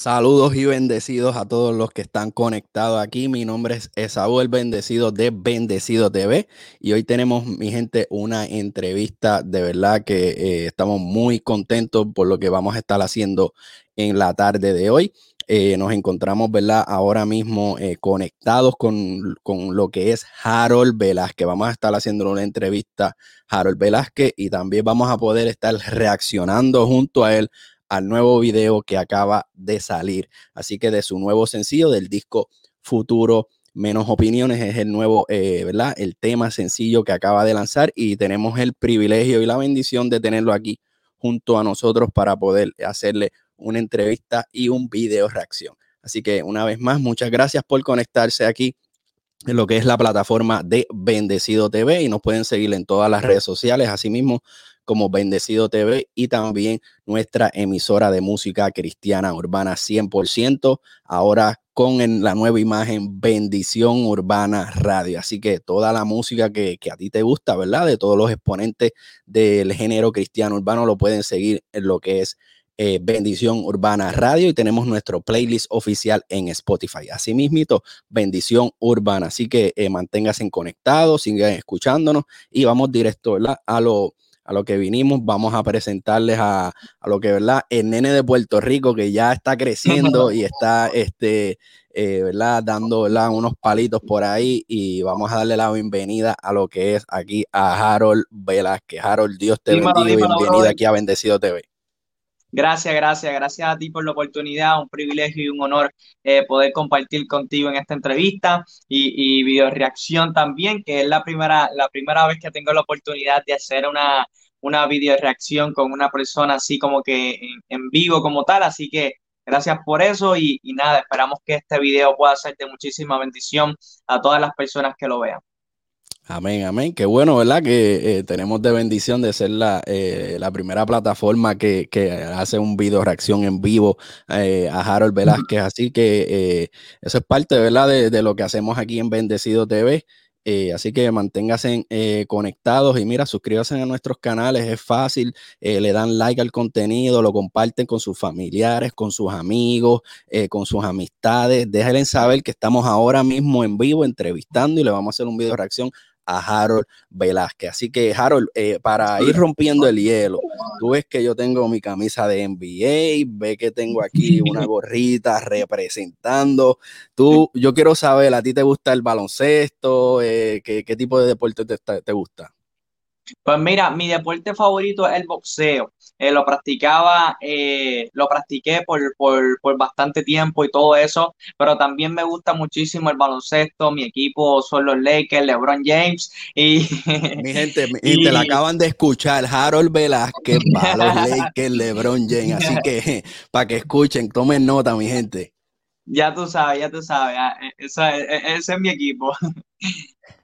Saludos y bendecidos a todos los que están conectados aquí. Mi nombre es Esaú el Bendecido de Bendecido TV y hoy tenemos, mi gente, una entrevista de verdad que eh, estamos muy contentos por lo que vamos a estar haciendo en la tarde de hoy. Eh, nos encontramos, ¿verdad? Ahora mismo eh, conectados con, con, lo que es Harold Velázquez. Vamos a estar haciendo una entrevista Harold Velázquez y también vamos a poder estar reaccionando junto a él al nuevo video que acaba de salir. Así que de su nuevo sencillo del disco Futuro Menos Opiniones es el nuevo, eh, ¿verdad? El tema sencillo que acaba de lanzar y tenemos el privilegio y la bendición de tenerlo aquí junto a nosotros para poder hacerle una entrevista y un video reacción. Así que una vez más, muchas gracias por conectarse aquí en lo que es la plataforma de Bendecido TV y nos pueden seguir en todas las redes sociales. Asimismo, como Bendecido TV y también nuestra emisora de música cristiana urbana 100%, ahora con la nueva imagen Bendición Urbana Radio. Así que toda la música que, a ti te gusta, ¿verdad? De todos los exponentes del género cristiano urbano lo pueden seguir en lo que es eh, Bendición Urbana Radio y tenemos nuestro playlist oficial en Spotify. Asimismo, Bendición Urbana. Así que eh, manténganse conectados, sigan escuchándonos y vamos directo ¿verdad? a lo a lo que vinimos, vamos a presentarles a, lo que, ¿verdad? El nene de Puerto Rico que ya está creciendo y está, este, eh, ¿verdad? Dando, ¿verdad? Unos palitos por ahí y vamos a darle la bienvenida a lo que es aquí a Harold Velázquez. Harold, Dios te bendiga y bienvenida aquí a Bendecido TV. Gracias, gracias, gracias a ti por la oportunidad, un privilegio y un honor eh, poder compartir contigo en esta entrevista y, video reacción también, que es la primera, la primera vez que tengo la oportunidad de hacer una, una video reacción con una persona así como que en, vivo como tal, así que gracias por eso y nada, esperamos que este video pueda ser de muchísima bendición a todas las personas que lo vean. Amén, amén. Qué bueno, ¿verdad? Que eh, tenemos de bendición de ser la, eh, la primera plataforma que, que, hace un video reacción en vivo eh, a Harold Velázquez. Así que eso es parte, ¿verdad? De, de, lo que hacemos aquí en Bendecido TV. así que manténganse conectados y mira, suscríbanse a nuestros canales, es fácil, le dan like al contenido, lo comparten con sus familiares, con sus amigos, con sus amistades. Déjenle saber que estamos ahora mismo en vivo entrevistando y le vamos a hacer un video reacción a Harold Velázquez. Así que, Harold, eh, para ir rompiendo el hielo, tú ves que yo tengo mi camisa de NBA, ve que tengo aquí una gorrita representando. Tú, yo quiero saber, ¿a ti te gusta el baloncesto? Eh, ¿qué, tipo de deporte te gusta? Pues mira, mi deporte favorito es el boxeo. Eh, lo practicaba, eh, lo practiqué por, bastante tiempo y todo eso, pero también me gusta muchísimo el baloncesto. Mi equipo son los Lakers, LeBron James y... Mi gente, mi gente, la acaban de escuchar, Harold Velázquez para los Lakers, LeBron James. Así que para que escuchen, tomen nota, mi gente. Ya tú sabes, ya tú sabes, ah, e, e, ese es mi equipo.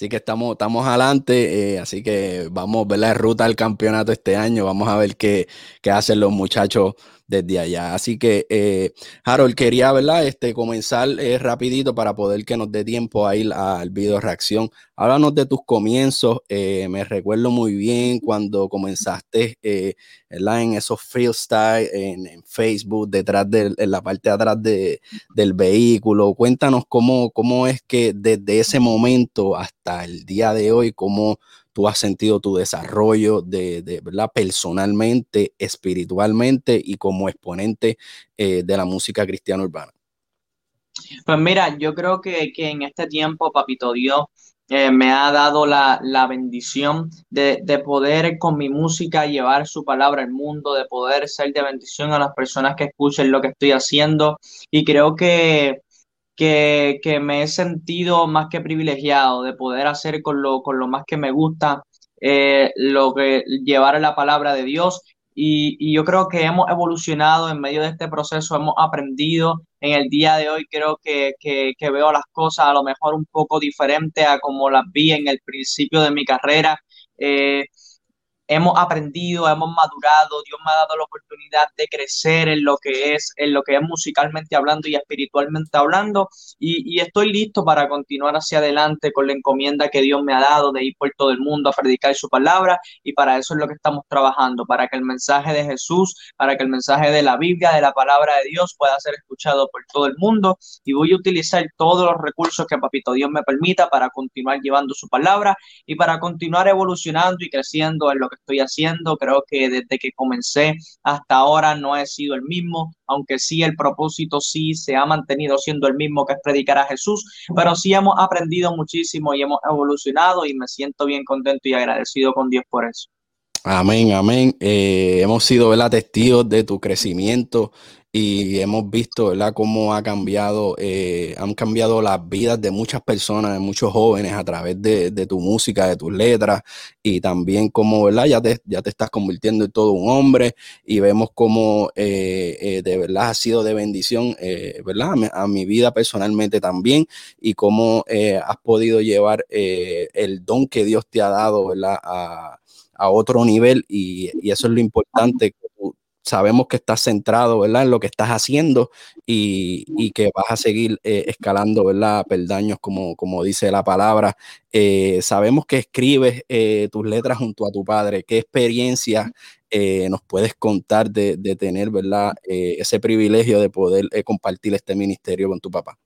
Así que estamos, estamos adelante, eh, así que vamos a ver la ruta al campeonato este año, vamos a ver qué, qué hacen los muchachos desde allá. Así que, eh, Harold, quería, ¿verdad? Este, comenzar eh, rapidito para poder que nos dé tiempo a ir al video reacción. Háblanos de tus comienzos. Eh, me recuerdo muy bien cuando comenzaste, ¿verdad? En esos freestyle, en, en Facebook, detrás de, en la parte de atrás de, del vehículo. Cuéntanos cómo, cómo es que desde ese momento hasta el día de hoy, cómo tú has sentido tu desarrollo de, ¿verdad? personalmente, espiritualmente y como exponente eh, de la música cristiana urbana? Pues mira, yo creo que, en este tiempo, Papito Dios, eh, me ha dado la, bendición de, poder con mi música llevar su palabra al mundo, de poder ser de bendición a las personas que escuchen lo que estoy haciendo. Y creo que, que, me he sentido más que privilegiado de poder hacer con lo, con lo más que me gusta, eh, lo que llevar la palabra de Dios. Y, yo creo que hemos evolucionado en medio de este proceso, hemos aprendido. En el día de hoy creo que, veo las cosas a lo mejor un poco diferente a como las vi en el principio de mi carrera. Eh, hemos aprendido, hemos madurado, Dios me ha dado la oportunidad de crecer en lo que es, en lo que es musicalmente hablando y espiritualmente hablando, y, y, estoy listo para continuar hacia adelante con la encomienda que Dios me ha dado de ir por todo el mundo a predicar su palabra, y para eso es lo que estamos trabajando, para que el mensaje de Jesús, para que el mensaje de la Biblia, de la palabra de Dios pueda ser escuchado por todo el mundo, y voy a utilizar todos los recursos que Papito Dios me permita para continuar llevando su palabra y para continuar evolucionando y creciendo en lo que estoy haciendo. Creo que desde que comencé hasta ahora no he sido el mismo, aunque sí el propósito sí se ha mantenido siendo el mismo que es predicar a Jesús, pero sí hemos aprendido muchísimo y hemos evolucionado y me siento bien contento y agradecido con Dios por eso. Amén, amén. Eh, hemos sido ¿verdad? testigos de tu crecimiento y hemos visto, ¿verdad?, cómo ha cambiado, eh, han cambiado las vidas de muchas personas, de muchos jóvenes a través de, tu música, de tus letras y también cómo, ¿verdad?, ya te, estás convirtiendo en todo un hombre y vemos cómo eh, eh, de verdad ha sido de bendición, ¿verdad?, a mi, vida personalmente también y cómo has podido llevar el don que Dios te ha dado, ¿verdad?, a, otro nivel y, y, eso es lo importante, sabemos que estás centrado, ¿verdad? En lo que estás haciendo y, que vas a seguir eh, escalando, ¿verdad? Peldaños, como, como dice la palabra. Eh, sabemos que escribes eh, tus letras junto a tu padre. ¿Qué experiencia nos puedes contar de, de tener, ¿verdad? ese privilegio de poder compartir este ministerio con tu papá.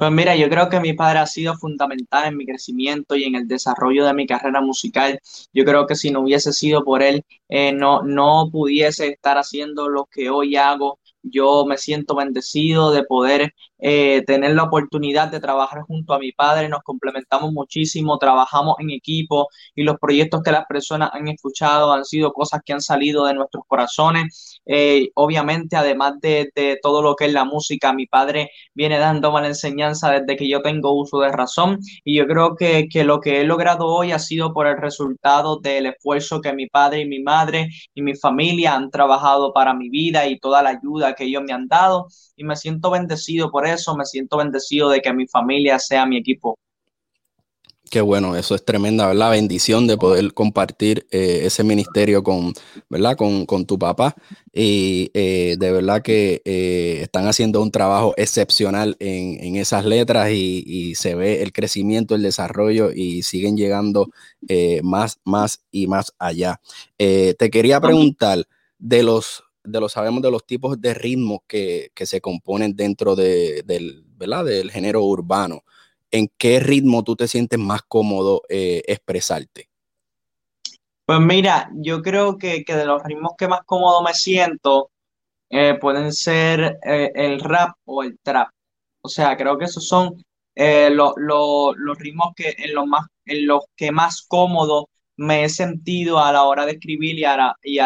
Pues mira, yo creo que mi padre ha sido fundamental en mi crecimiento y en el desarrollo de mi carrera musical. Yo creo que si no hubiese sido por él, eh, no, no pudiese estar haciendo lo que hoy hago. Yo me siento bendecido de poder eh, tener la oportunidad de trabajar junto a mi padre, nos complementamos muchísimo, trabajamos en equipo y los proyectos que las personas han escuchado han sido cosas que han salido de nuestros corazones. Eh, obviamente, además de, todo lo que es la música, mi padre viene dando la enseñanza desde que yo tengo uso de razón y yo creo que, que lo que he logrado hoy ha sido por el resultado del esfuerzo que mi padre y mi madre y mi familia han trabajado para mi vida y toda la ayuda que ellos me han dado y me siento bendecido por eso, me siento bendecido de que mi familia sea mi equipo. Qué bueno, eso es tremenda, La Bendición de poder compartir eh, ese ministerio con, ¿verdad? Con, tu papá. Y eh, de verdad que eh, están haciendo un trabajo excepcional en, esas letras y, se ve el crecimiento, el desarrollo y siguen llegando más, más y más allá. te quería preguntar de los de lo sabemos de los tipos de ritmos que, se componen dentro de, del, ¿verdad? del género urbano. ¿En qué ritmo tú te sientes más cómodo eh, expresarte? Pues mira, yo creo que, de los ritmos que más cómodo me siento eh, pueden ser eh, el rap o el trap. O sea, creo que esos son los ritmos que en los, más, en los que más cómodo me he sentido a la hora de escribir y a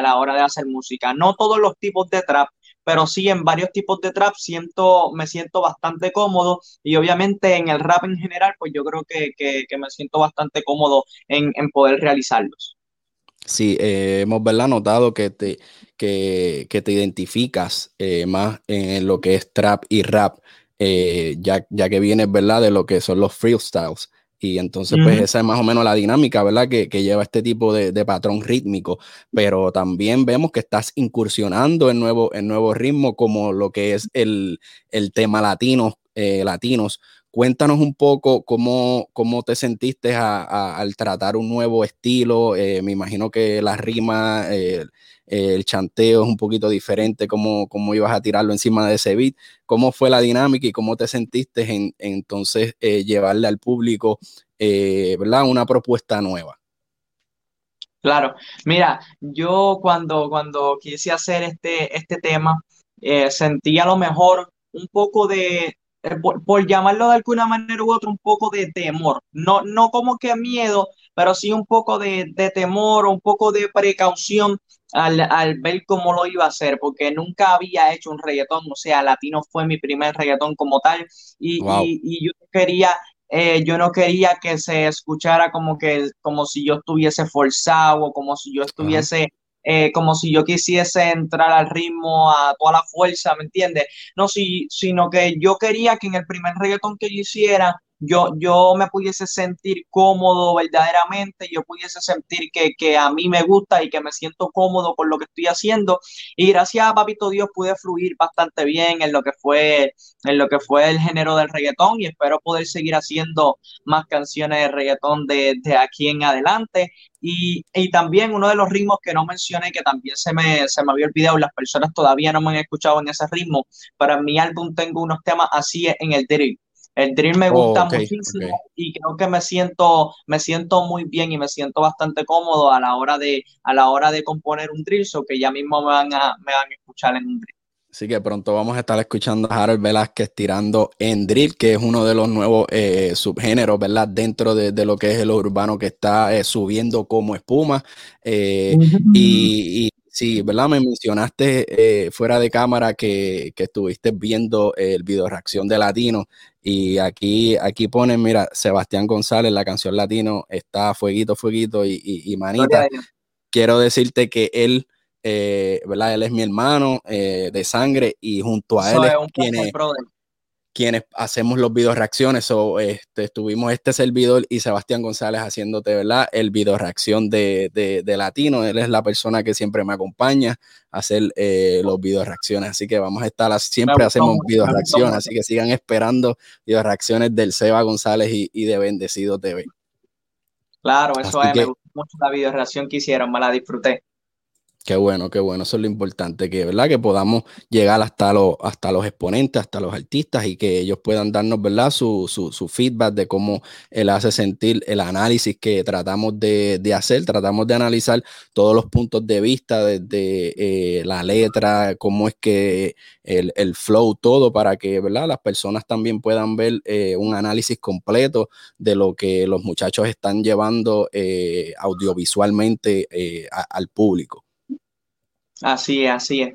la, hora de hacer música. No todos los tipos de trap, pero sí en varios tipos de trap siento, me siento bastante cómodo y obviamente en el rap en general, pues yo creo que, me siento bastante cómodo en, poder realizarlos. Sí, eh, hemos ¿verdad? notado que te, que, te identificas eh, más en lo que es trap y rap, eh, ya, ya que vienes ¿verdad? de lo que son los freestyles. Y entonces, pues esa es más o menos la dinámica, ¿verdad? Que, lleva este tipo de, patrón rítmico. Pero también vemos que estás incursionando en nuevo, en nuevo ritmo, como lo que es el, tema latino, eh, latinos. Cuéntanos un poco cómo, cómo te sentiste al tratar un nuevo estilo. Eh, me imagino que la rima, eh, el chanteo es un poquito diferente, cómo, cómo ibas a tirarlo encima de ese beat, cómo fue la dinámica y cómo te sentiste en, entonces eh, llevarle al público, eh, ¿verdad? Una propuesta nueva. Claro, mira, yo cuando, cuando quise hacer este, este tema, eh, sentí a lo mejor un poco de, por, llamarlo de alguna manera u otra, un poco de temor. No, no como que miedo, pero sí un poco de, de temor, un poco de precaución al, ver cómo lo iba a hacer, porque nunca había hecho un reggaetón, o sea, Latino fue mi primer reggaetón como tal, y, yo quería eh, yo no quería que se escuchara como que como si yo estuviese forzado, como si yo estuviese, eh, como si yo quisiese entrar al ritmo a toda la fuerza, ¿me entiendes? No, si, sino que yo quería que en el primer reggaetón que yo hiciera yo, yo me pudiese sentir cómodo verdaderamente, yo pudiese sentir que, que a mí me gusta y que me siento cómodo con lo que estoy haciendo. Y gracias a Papito Dios pude fluir bastante bien en lo que fue, en lo que fue el género del reggaetón y espero poder seguir haciendo más canciones de reggaetón de, de aquí en adelante. Y, y, también uno de los ritmos que no mencioné, que también se me, se me había olvidado, las personas todavía no me han escuchado en ese ritmo, para mi álbum tengo unos temas así en el drill. El drill me gusta oh, muchísimo y creo que me siento, me siento muy bien y me siento bastante cómodo a la hora de, a la hora de componer un drill, so que ya mismo me van a, me van a escuchar en un drill. Así que pronto vamos a estar escuchando a Harold Velázquez tirando en drill, que es uno de los nuevos eh, subgéneros, ¿verdad? Dentro de, lo que es el urbano que está eh, subiendo como espuma. Eh, y, sí, ¿verdad? Me mencionaste fuera de cámara que, estuviste viendo el video reacción de Latino. Y aquí, aquí ponen, mira, Sebastián González, la canción Latino, está fueguito, fueguito y, y manita. Quiero decirte que él eh, ¿verdad? Él es mi hermano eh, de sangre y junto a él es quienes, hacemos los video reacciones. o este, estuvimos este servidor y Sebastián González haciéndote, ¿verdad? El video reacción de, de, Latino. Él es la persona que siempre me acompaña a hacer eh, los video reacciones. Así que vamos a estar, siempre hacemos video reacciones. Así que sigan esperando video reacciones del Seba González y, de Bendecido TV. Claro, eso es, me gustó mucho la video reacción que hicieron, me la disfruté. Qué bueno, qué bueno, eso es lo importante, que, ¿verdad? que podamos llegar hasta, los hasta los exponentes, hasta los artistas y que ellos puedan darnos ¿verdad? Su, su, feedback de cómo él hace sentir el análisis que tratamos de, hacer, tratamos de analizar todos los puntos de vista desde eh, la letra, cómo es que el, flow, todo, para que ¿verdad? las personas también puedan ver eh, un análisis completo de lo que los muchachos están llevando eh, audiovisualmente al público. Así es, así es.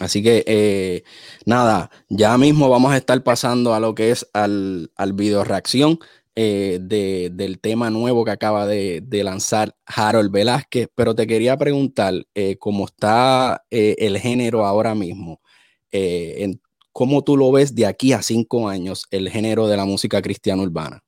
Así que eh, nada, ya mismo vamos a estar pasando a lo que es al, al video reacción eh, del tema nuevo que acaba de, lanzar Harold Velázquez, pero te quería preguntar eh, cómo está el género ahora mismo, cómo tú lo ves de aquí a cinco años, el género de la música cristiana urbana.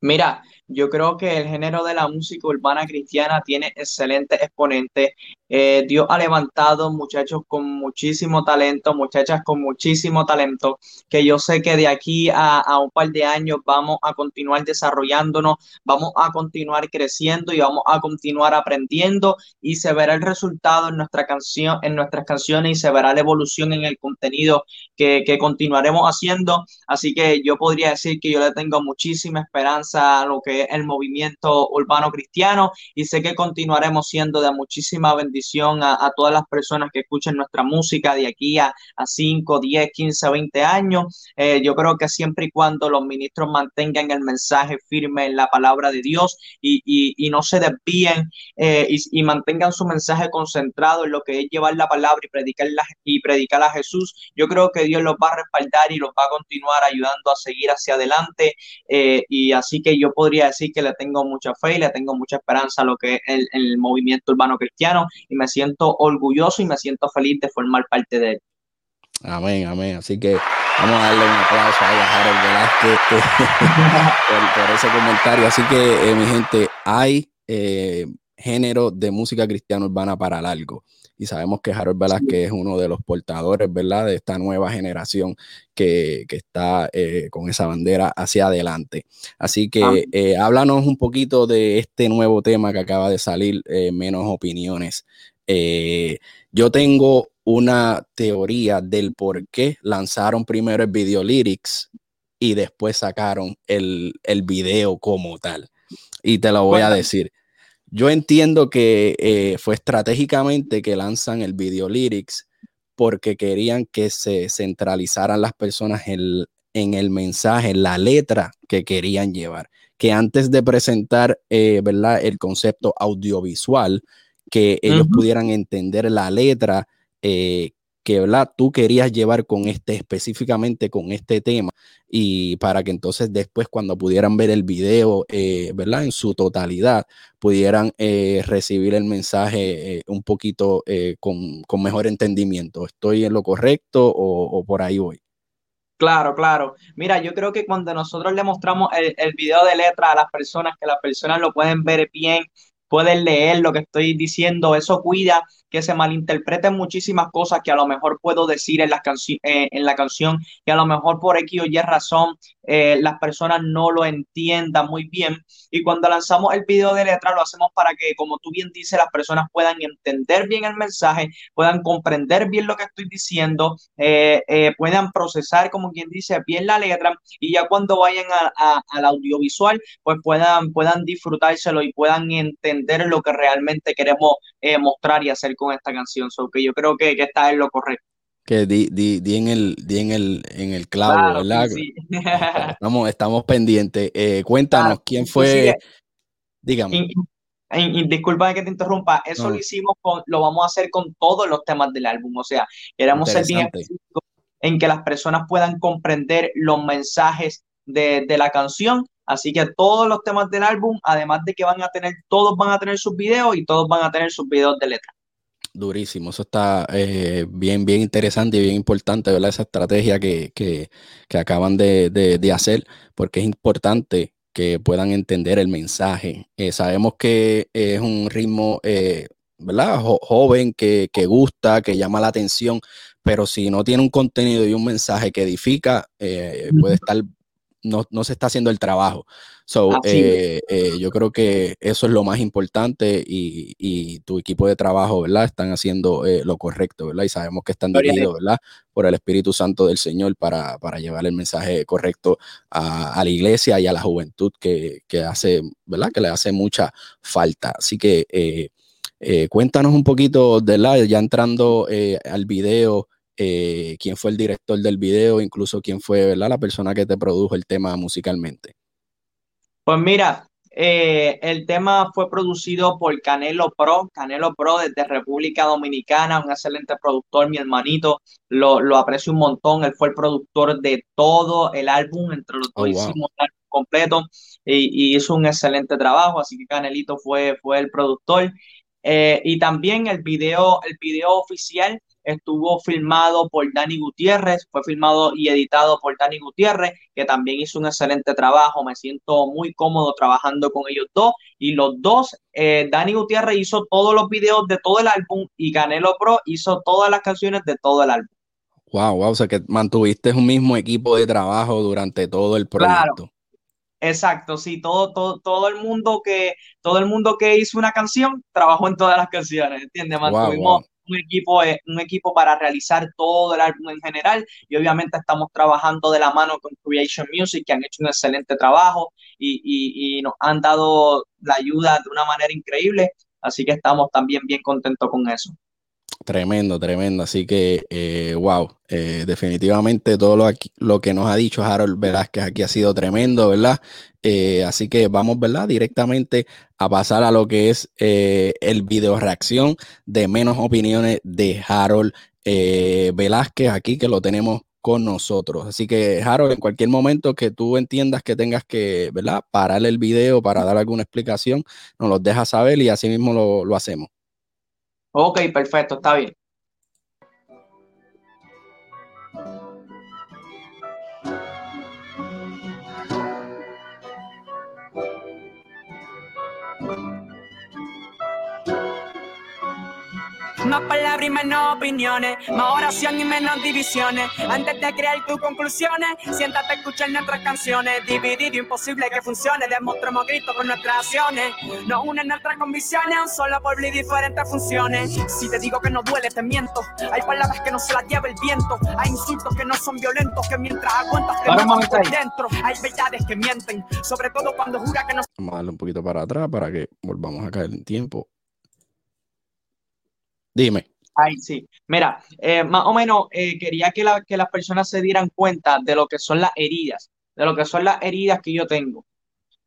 Mira, yo creo que el género de la música urbana cristiana tiene excelentes exponentes. Eh, Dios ha levantado muchachos con muchísimo talento, muchachas con muchísimo talento, que yo sé que de aquí a, un par de años vamos a continuar desarrollándonos, vamos a continuar creciendo y vamos a continuar aprendiendo y se verá el resultado en nuestra canción, en nuestras canciones y se verá la evolución en el contenido que, que continuaremos haciendo. Así que yo podría decir que yo le tengo muchísima esperanza a lo que el movimiento urbano cristiano y sé que continuaremos siendo de muchísima bendición a, todas las personas que escuchen nuestra música de aquí a, a 5, 10, 15, 20 años. Eh, yo creo que siempre y cuando los ministros mantengan el mensaje firme en la palabra de Dios y, no se desvíen eh, y, mantengan su mensaje concentrado en lo que es llevar la palabra y predicar, y predicar a Jesús, yo creo que Dios los va a respaldar y los va a continuar ayudando a seguir hacia adelante. Eh, y así que yo podría decir que le tengo mucha fe y le tengo mucha esperanza a lo que es el, movimiento urbano cristiano y me siento orgulloso y me siento feliz de formar parte de él. Amén, amén. Así que vamos a darle un aplauso a Harold Velázquez por, ese comentario. Así que, eh, mi gente, hay eh, género de música cristiana urbana para largo y sabemos que Harold Velázquez es uno de los portadores, ¿verdad?, de esta nueva generación que, está eh, con esa bandera hacia adelante. Así que eh, háblanos un poquito de este nuevo tema que acaba de salir, eh, menos opiniones. yo tengo una teoría del por qué lanzaron primero el video lyrics y después sacaron el, el video como tal. Y te lo voy a decir. Yo entiendo que eh, fue estratégicamente que lanzan el video lyrics porque querían que se centralizaran las personas en, el mensaje, en la letra que querían llevar. Que antes de presentar eh, ¿verdad? el concepto audiovisual, que ellos pudieran entender la letra eh, que ¿verdad? tú querías llevar con este, específicamente con este tema, y para que entonces después cuando pudieran ver el video, eh, ¿verdad? En su totalidad, pudieran eh, recibir el mensaje eh, un poquito con, mejor entendimiento. ¿Estoy en lo correcto o, por ahí voy? Claro, claro. Mira, yo creo que cuando nosotros le mostramos el, el video de letra a las personas, que las personas lo pueden ver bien, pueden leer lo que estoy diciendo, eso cuida que se malinterpreten muchísimas cosas que a lo mejor puedo decir en la, eh, en la canción y a lo mejor por X o Y razón eh, las personas no lo entiendan muy bien. Y cuando lanzamos el video de letra lo hacemos para que, como tú bien dices, las personas puedan entender bien el mensaje, puedan comprender bien lo que estoy diciendo, eh, puedan procesar, como quien dice, bien la letra y ya cuando vayan al audiovisual, pues puedan, puedan disfrutárselo y puedan entender lo que realmente queremos mostrar y hacer con esta canción. So que yo creo que, que está en lo correcto. Que di, di, di, en el, di en el, en el clavo, ¿verdad? Estamos, estamos pendientes. Eh, cuéntanos, ¿quién fue? Dígame. Y, disculpa que te interrumpa, eso lo hicimos con, lo vamos a hacer con todos los temas del álbum, o sea, queremos ser bien en que las personas puedan comprender los mensajes de, de, la canción, así que todos los temas del álbum, además de que van a tener, todos van a tener sus videos y todos van a tener sus videos de letra. Durísimo, eso está eh, bien, bien interesante y bien importante, ¿verdad? Esa estrategia que, que, que acaban de, de, hacer, porque es importante que puedan entender el mensaje. Eh, sabemos que es un ritmo, eh, ¿verdad? joven, que, que, gusta, que llama la atención, pero si no tiene un contenido y un mensaje que edifica, puede estar no, no, se está haciendo el trabajo. So, eh, eh, yo creo que eso es lo más importante y, y tu equipo de trabajo, ¿verdad? Están haciendo eh, lo correcto, ¿verdad? Y sabemos que están dirigidos, ¿verdad? Por el Espíritu Santo del Señor para, para llevar el mensaje correcto a, a, la iglesia y a la juventud que, que, hace, ¿verdad? Que le hace mucha falta. Así que cuéntanos un poquito, ¿verdad? Ya entrando al video. Eh, quién fue el director del video, incluso quién fue ¿verdad? la persona que te produjo el tema musicalmente. Pues mira, eh, el tema fue producido por Canelo Pro, Canelo Pro desde República Dominicana, un excelente productor, mi hermanito, lo, lo aprecio un montón, él fue el productor de todo el álbum, entre los dos oh, hicimos el álbum completo y, hizo un excelente trabajo, así que Canelito fue, fue el productor. Eh, y también el video, el video oficial estuvo filmado por Dani Gutiérrez, fue filmado y editado por Dani Gutiérrez, que también hizo un excelente trabajo, me siento muy cómodo trabajando con ellos dos, y los dos, eh, Dani Gutiérrez hizo todos los videos de todo el álbum y Canelo Pro hizo todas las canciones de todo el álbum. Wow, wow, o sea que mantuviste un mismo equipo de trabajo durante todo el proyecto. Exacto, sí, todo, todo, todo el mundo que, todo el mundo que hizo una canción trabajó en todas las canciones, ¿entiendes? Mantuvimos, un equipo, eh, un equipo para realizar todo el álbum en general y obviamente estamos trabajando de la mano con Creation Music que han hecho un excelente trabajo y, y, nos han dado la ayuda de una manera increíble, así que estamos también bien contentos con eso. Tremendo, tremendo. Así que, eh, wow, eh, definitivamente todo lo, lo, que nos ha dicho Harold Velázquez aquí ha sido tremendo, ¿verdad? Eh, así que vamos, ¿verdad? Directamente a pasar a lo que es el video reacción de menos opiniones de Harold Velázquez aquí, que lo tenemos con nosotros. Así que, Harold, en cualquier momento que tú entiendas que tengas que, ¿verdad? Parar el video para dar alguna explicación, nos lo dejas saber y así mismo lo, lo hacemos. Ok, perfecto, está bien. Más palabras y menos opiniones, más oración y menos divisiones. Antes de crear tus conclusiones, siéntate a escuchar nuestras canciones. Dividido, imposible que funcione. Demostramos grito con nuestras acciones. Nos unen nuestras convicciones, un solo pueblo y diferentes funciones. Si te digo que no duele, te miento. Hay palabras que no se las lleva el viento. Hay insultos que no son violentos, que mientras aguantas te vamos por dentro. Hay verdades que mienten, sobre todo cuando jura que no. Vamos a darle un poquito para atrás para que volvamos a caer en tiempo. Dime. Ay, sí. Mira, eh, más o menos eh, quería que, que las personas se dieran cuenta de lo que son las heridas, de lo que son las heridas que yo tengo.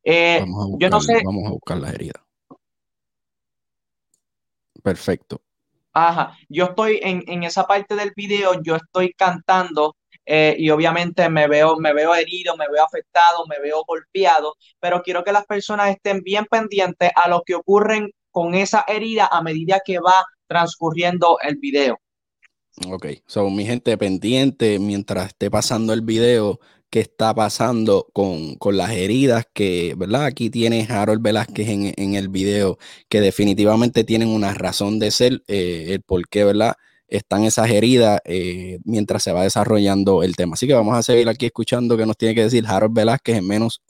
Eh, yo no sé. Vamos a buscar las heridas. Perfecto. Ajá, yo estoy en, en esa parte del video, yo estoy cantando y obviamente me veo, me veo herido, me veo afectado, me veo golpeado, pero quiero que las personas estén bien pendientes a lo que ocurren con esa herida a medida que va transcurriendo el video. Ok, so mi gente pendiente mientras esté pasando el video, qué está pasando con, las heridas que, ¿verdad? Aquí tiene Harold Velázquez en, el video, que definitivamente tienen una razón de ser, eh, el por qué, ¿verdad? Están esas heridas eh, mientras se va desarrollando el tema. Así que vamos a seguir aquí escuchando qué nos tiene que decir Harold Velázquez en menos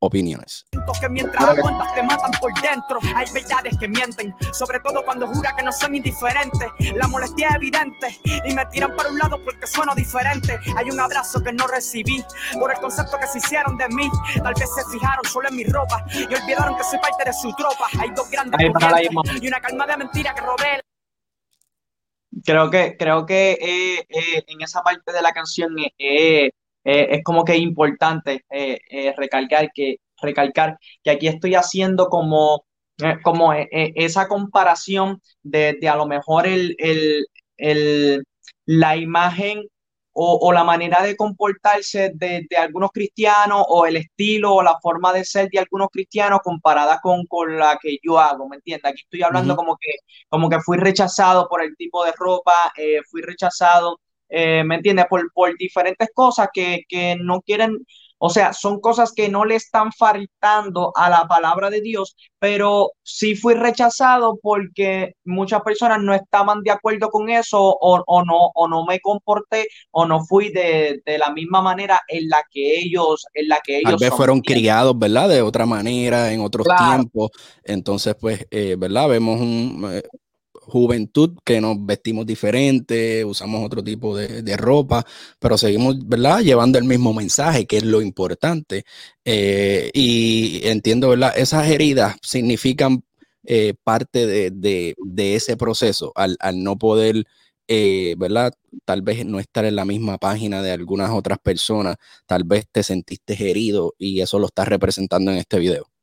opiniones. Que mientras aguantas te matan por dentro, hay verdades que mienten, sobre todo cuando jura que no son indiferentes. La molestia es evidente y me tiran para un lado porque sueno diferente. Hay un abrazo que no recibí por el concepto que se hicieron de mí. Tal vez se fijaron solo en mi ropa y olvidaron que soy parte de su tropa. Hay dos grandes y una calma de mentira que rodea. Creo que, creo que eh, eh, en esa parte de la canción eh, eh, es como que importante eh, eh, recalcar, que, recalcar que aquí estoy haciendo como, como esa comparación de, a lo mejor el, el, la imagen o, la manera de comportarse de, algunos cristianos o el estilo o la forma de ser de algunos cristianos comparada con, con la que yo hago, ¿me entiendes? Aquí estoy hablando como, que, como que fui rechazado por el tipo de ropa, fui rechazado eh, ¿me entiendes? Por, por diferentes cosas que, que, no quieren, o sea, son cosas que no le están faltando a la palabra de Dios, pero sí fui rechazado porque muchas personas no estaban de acuerdo con eso o, o no, o no me comporté o no fui de, de, la misma manera en la que ellos, en la que ellos Tal vez fueron criados, ¿verdad? De otra manera, en otros tiempos. Entonces, pues, eh, ¿verdad? Vemos un, eh, juventud que nos vestimos diferente, usamos otro tipo de, ropa, pero seguimos, ¿verdad? Llevando el mismo mensaje, que es lo importante. Eh, y entiendo, ¿verdad? Esas heridas significan eh, parte de, ese proceso, al, no poder, eh, ¿verdad? Tal vez no estar en la misma página de algunas otras personas, tal vez te sentiste herido y eso lo estás representando en este video.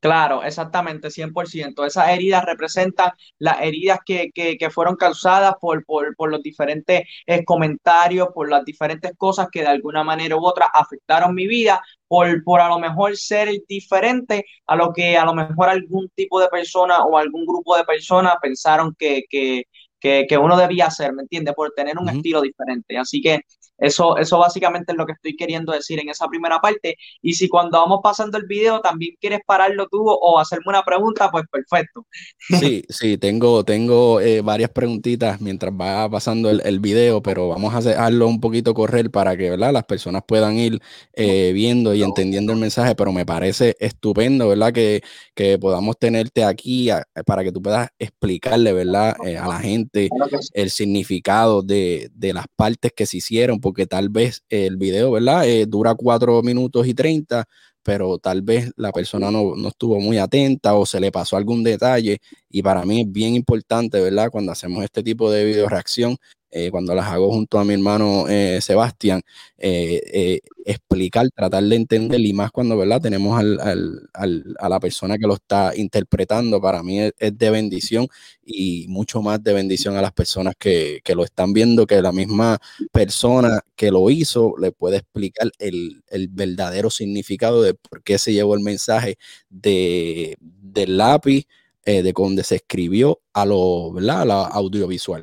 Claro, exactamente, 100%. Esas heridas representan las heridas que, fueron causadas por, por, los diferentes eh, comentarios, por las diferentes cosas que de alguna manera u otra afectaron mi vida, por, por a lo mejor ser diferente a lo que a lo mejor algún tipo de persona o algún grupo de personas pensaron que, que, que, uno debía hacer, ¿me entiendes? Por tener un estilo diferente. Así que eso, eso básicamente es lo que estoy queriendo decir en esa primera parte. Y si cuando vamos pasando el video también quieres pararlo tú o hacerme una pregunta, pues perfecto. Sí, sí, tengo, tengo eh, varias preguntitas mientras va pasando el, el, video, pero vamos a dejarlo un poquito correr para que ¿verdad? las personas puedan ir eh, viendo y entendiendo el mensaje, pero me parece estupendo, ¿verdad? Que, que podamos tenerte aquí para que tú puedas explicarle, ¿verdad? Eh, a la gente el significado de, de las partes que se hicieron porque tal vez el video, ¿verdad? Eh, dura cuatro minutos y treinta, pero tal vez la persona no, no, estuvo muy atenta o se le pasó algún detalle. Y para mí es bien importante, ¿verdad? Cuando hacemos este tipo de video reacción, eh, cuando las hago junto a mi hermano eh, Sebastián, eh, explicar, tratar de entender y más cuando, ¿verdad? Tenemos al, a la persona que lo está interpretando, para mí es, de bendición y mucho más de bendición a las personas que, lo están viendo, que la misma persona que lo hizo le puede explicar el, verdadero significado de por qué se llevó el mensaje de, del lápiz, de donde se escribió a lo, ¿verdad? A la audiovisual.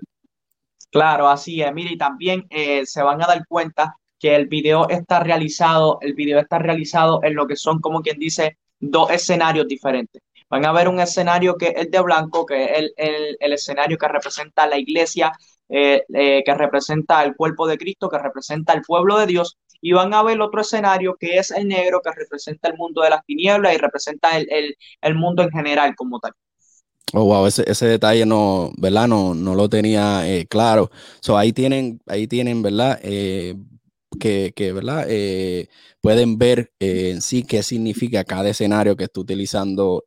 Claro, así es. Mire, y también eh, se van a dar cuenta que el video está realizado, el video está realizado en lo que son, como quien dice, dos escenarios diferentes. Van a ver un escenario que es de blanco, que es el, escenario que representa la iglesia, eh, eh, que representa el cuerpo de Cristo, que representa el pueblo de Dios, y van a ver otro escenario que es el negro, que representa el mundo de las tinieblas y representa el, el mundo en general como tal. Oh, wow, ese, ese, detalle no, ¿verdad? No, no lo tenía eh, claro. So, ahí tienen, ahí tienen, ¿verdad? Eh, que, que, ¿verdad? Eh, pueden ver en sí qué significa cada escenario que está utilizando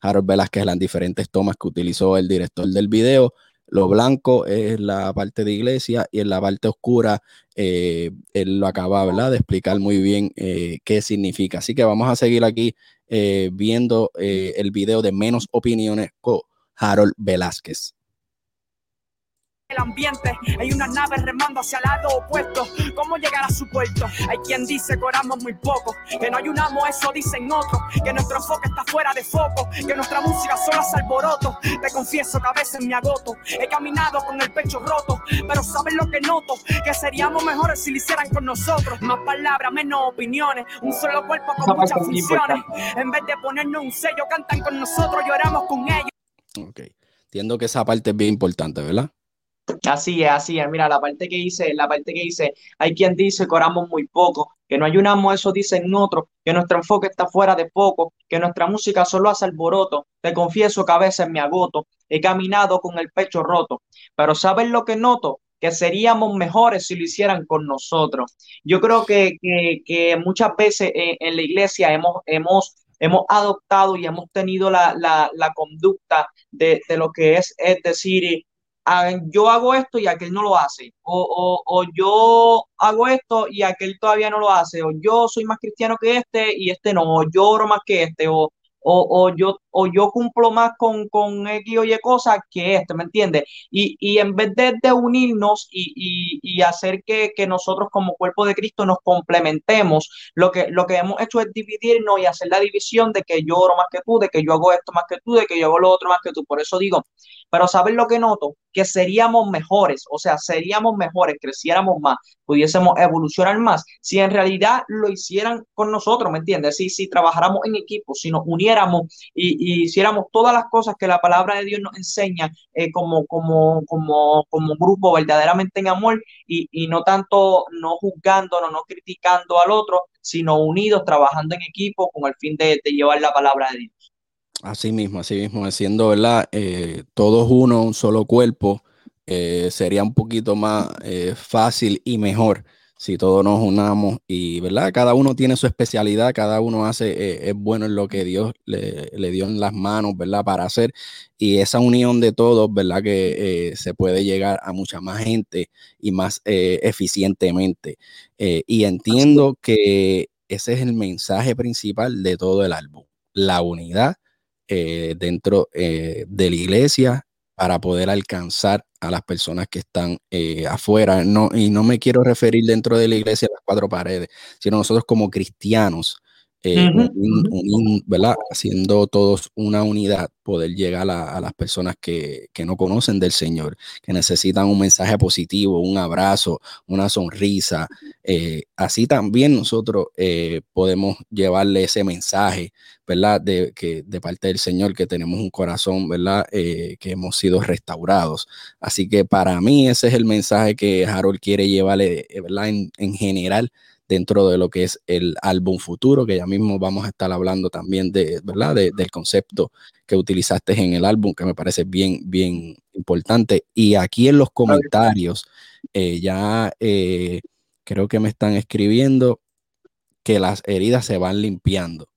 Harold Velázquez, las diferentes tomas que utilizó el director del video. Lo blanco es la parte de iglesia y en la parte oscura él lo acaba ¿verdad? de explicar muy bien qué significa. Así que vamos a seguir aquí eh, viendo eh, el video de Menos Opiniones con Harold Velázquez. El ambiente. Hay una nave remando hacia el lado opuesto. ¿Cómo llegar a su puerto? Hay quien dice que oramos muy poco, que no ayunamos, eso dicen otros. Que nuestro enfoque está fuera de foco, que nuestra música solo hace alboroto. Te confieso que a veces me agoto. He caminado con el pecho roto, pero ¿sabes lo que noto? Que seríamos mejores si lo hicieran con nosotros. Más palabras, menos opiniones. Un solo cuerpo con muchas funciones. En vez de ponernos un sello, cantan con nosotros y oramos con ellos. Ok. Entiendo que esa parte es bien importante, ¿verdad? Así es, así es. Mira, la parte que dice, la parte que dice, hay quien dice que oramos muy poco, que no ayunamos, eso dicen otros, que nuestro enfoque está fuera de foco, que nuestra música solo hace alboroto. Te confieso que a veces me agoto, he caminado con el pecho roto, pero ¿sabes lo que noto? que seríamos mejores si lo hicieran con nosotros. Yo creo que, que, muchas veces en, la iglesia hemos, hemos, hemos adoptado y hemos tenido la, la, la conducta de, de, lo que es, es decir, yo hago esto y aquel no lo hace, o, o, yo hago esto y aquel todavía no lo hace, o yo soy más cristiano que este y este no, o yo oro más que este, o, o, yo, o yo cumplo más con, con X o Y cosas que este, ¿me entiendes? Y, y, en vez de, de unirnos y, y, y hacer que, que, nosotros como cuerpo de Cristo nos complementemos, lo que, lo que hemos hecho es dividirnos y hacer la división de que yo oro más que tú, de que yo hago esto más que tú, de que yo hago lo otro más que tú. Por eso digo, pero ¿sabes lo que noto? Que seríamos mejores, o sea, seríamos mejores, creciéramos más, pudiésemos evolucionar más, si en realidad lo hicieran con nosotros, ¿me entiendes? Si, si trabajáramos en equipo, si nos uniéramos y, hiciéramos todas las cosas que la palabra de Dios nos enseña eh, como, como, como, como grupo verdaderamente en amor y, y no tanto no juzgándonos, no criticando al otro, sino unidos, trabajando en equipo con el fin de, llevar la palabra de Dios. Así mismo, así mismo, siendo, ¿verdad? Eh, todos uno, un solo cuerpo, eh, sería un poquito más fácil y mejor si todos nos unamos y, ¿verdad? Cada uno tiene su especialidad, cada uno hace, es bueno en lo que Dios le, dio en las manos, ¿verdad? Para hacer y esa unión de todos, ¿verdad? Que se puede llegar a mucha más gente y más eficientemente. y entiendo que ese es el mensaje principal de todo el álbum, la unidad eh, dentro eh, de la iglesia para poder alcanzar a las personas que están eh, afuera. No, y no me quiero referir dentro de la iglesia a las cuatro paredes, sino nosotros como cristianos eh, ¿verdad? Haciendo todos una unidad, poder llegar a, las personas que, no conocen del Señor, que necesitan un mensaje positivo, un abrazo, una sonrisa. Eh, así también nosotros eh, podemos llevarle ese mensaje, ¿verdad? De, que, de parte del Señor, que tenemos un corazón, ¿verdad? que hemos sido restaurados. Así que para mí ese es el mensaje que Harold quiere llevarle, ¿verdad? En, en general dentro de lo que es el álbum futuro, que ya mismo vamos a estar hablando también de, ¿verdad? del concepto que utilizaste en el álbum, que me parece bien, bien importante. Y aquí en los comentarios, eh, ya eh, creo que me están escribiendo que las heridas se van limpiando.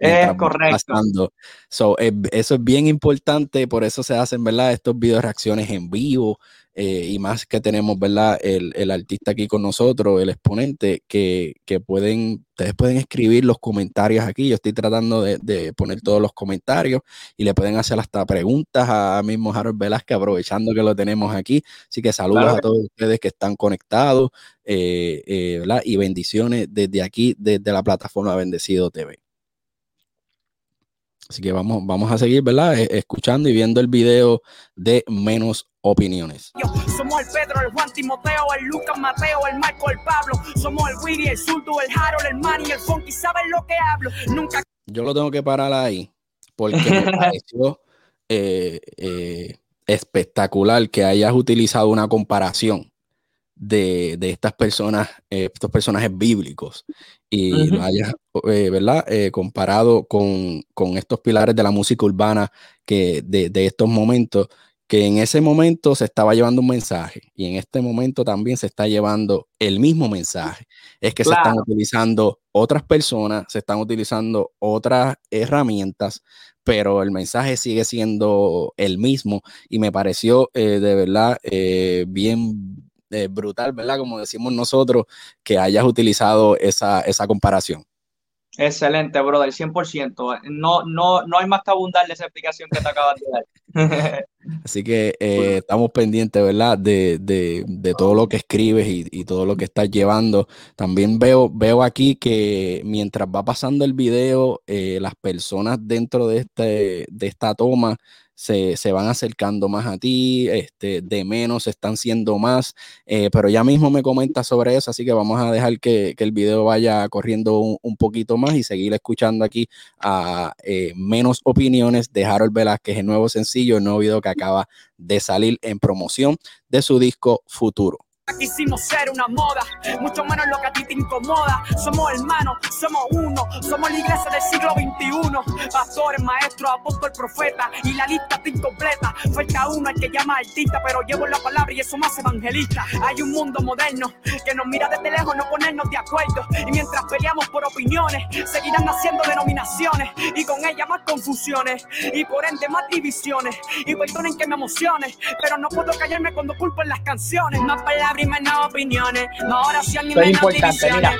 Es correcto. So, eh, eso es bien importante, por eso se hacen, ¿verdad? Estos videos reacciones en vivo, eh, y más que tenemos, ¿verdad? El, artista aquí con nosotros, el exponente, que, pueden, ustedes pueden escribir los comentarios aquí. Yo estoy tratando de, poner todos los comentarios y le pueden hacer hasta preguntas a mismo Harold Velázquez, aprovechando que lo tenemos aquí. Así que saludos a todos ustedes que están conectados, eh, eh, ¿verdad? Y bendiciones desde aquí, desde la plataforma Bendecido TV. Así que vamos, vamos a seguir, ¿verdad? Escuchando y viendo el video de menos opiniones. Somos el Pedro, el Juan Timoteo, el Lucas Mateo, el Marco, el Pablo. Somos el Willy, el Zurdo, el Harold, el Manny, el Funky. ¿Saben lo que hablo? Nunca. Yo lo tengo que parar ahí porque me pareció eh, eh, espectacular que hayas utilizado una comparación de, estas personas, eh, estos personajes bíblicos, y lo hayas, ¿verdad? comparado con, con, estos pilares de la música urbana que de, de estos momentos que en ese momento se estaba llevando un mensaje y en este momento también se está llevando el mismo mensaje. Es que se están utilizando otras personas, se están utilizando otras herramientas, pero el mensaje sigue siendo el mismo y me pareció eh, de verdad eh, bien eh, brutal, ¿verdad? Como decimos nosotros, que hayas utilizado esa, esa comparación. Excelente, brother, 100%. No, no, no hay más que abundar de esa explicación que te acabas de dar. Así que eh, estamos pendientes, ¿verdad? De, de, de, todo lo que escribes y, y, todo lo que estás llevando. También veo, veo aquí que mientras va pasando el video, eh, las personas dentro de, este, de esta toma se, van acercando más a ti, este, de menos están siendo más, eh, pero ya mismo me comenta sobre eso, así que vamos a dejar que, el video vaya corriendo un, poquito más y seguir escuchando aquí a eh, menos opiniones de Harold Velázquez, el nuevo sencillo, el nuevo video que acaba de salir en promoción de su disco Futuro. Quisimos ser una moda, mucho menos lo que a ti te incomoda. Somos hermanos, somos uno, somos la iglesia del siglo XXI. Pastores, maestros, apóstol, profeta, y la lista está incompleta. Falta uno al que llama artista, pero llevo la palabra y eso más evangelista. Hay un mundo moderno que nos mira desde lejos, no ponernos de acuerdo. Y mientras peleamos por opiniones, seguirán haciendo denominaciones y con ellas más confusiones y por ende más divisiones. Y perdonen que me emocione, pero no puedo callarme cuando culpo en las canciones. Más palabras opiniones, Es importante, mira,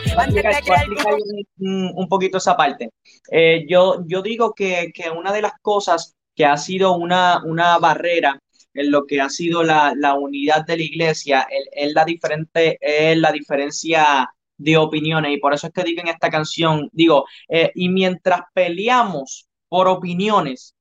un, poquito esa parte. Eh, yo, yo digo que, que, una de las cosas que ha sido una, una barrera en lo que ha sido la, la unidad de la iglesia es la diferente, es la diferencia de opiniones. Y por eso es que digo en esta canción, digo, eh, y mientras peleamos por opiniones,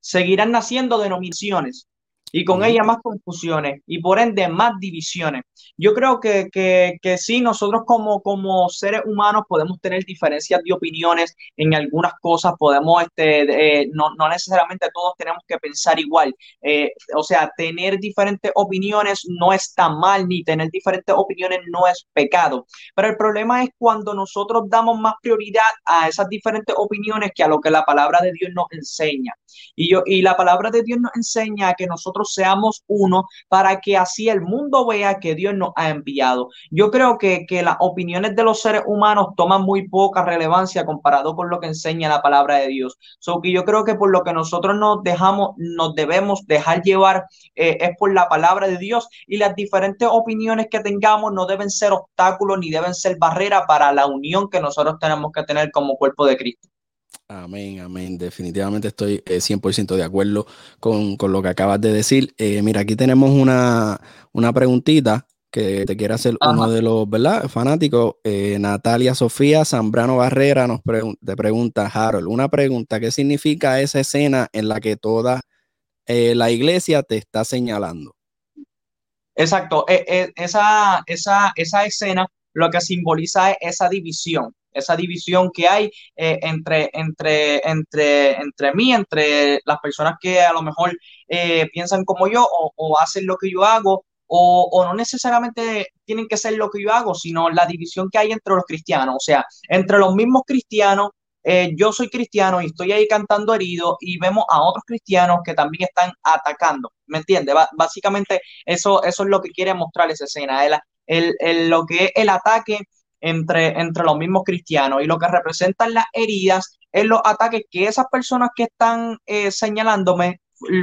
seguirán naciendo denominaciones y con ella más confusiones y por ende más divisiones. Yo creo que, que, que, sí, nosotros como, como seres humanos podemos tener diferencias de opiniones en algunas cosas, podemos, este, eh, no, no, necesariamente todos tenemos que pensar igual. Eh, o sea, tener diferentes opiniones no está mal, ni tener diferentes opiniones no es pecado. Pero el problema es cuando nosotros damos más prioridad a esas diferentes opiniones que a lo que la palabra de Dios nos enseña. Y, yo, y la palabra de Dios nos enseña que nosotros seamos uno para que así el mundo vea que Dios ha enviado. Yo creo que, que las opiniones de los seres humanos toman muy poca relevancia comparado con lo que enseña la palabra de Dios. So que yo creo que por lo que nosotros nos dejamos, nos debemos dejar llevar eh, es por la palabra de Dios y las diferentes opiniones que tengamos no deben ser obstáculos ni deben ser barreras para la unión que nosotros tenemos que tener como cuerpo de Cristo. Amén, amén. Definitivamente estoy 100% eh, de acuerdo con, lo que acabas de decir. Eh, mira, aquí tenemos una, una preguntita que te quiere hacer uno de los ¿verdad? fanáticos. Eh, Natalia Sofía Zambrano Barrera nos te pregunta, Harold, una pregunta, ¿qué significa esa escena en la que toda la iglesia te está señalando? Exacto, esa, esa, esa escena lo que simboliza es esa división esa división que hay eh, entre, entre, entre, entre mí, entre las personas que a lo mejor eh, piensan como yo o, hacen lo que yo hago, o, no necesariamente tienen que ser lo que yo hago, sino la división que hay entre los cristianos, o sea, entre los mismos cristianos. Eh, yo soy cristiano y estoy ahí cantando herido y vemos a otros cristianos que también están atacando, ¿me entiendes? básicamente eso, es lo que quiere mostrar esa escena, el, lo que es el ataque entre, entre los mismos cristianos y lo que representan las heridas es los ataques que esas personas que están eh, señalándome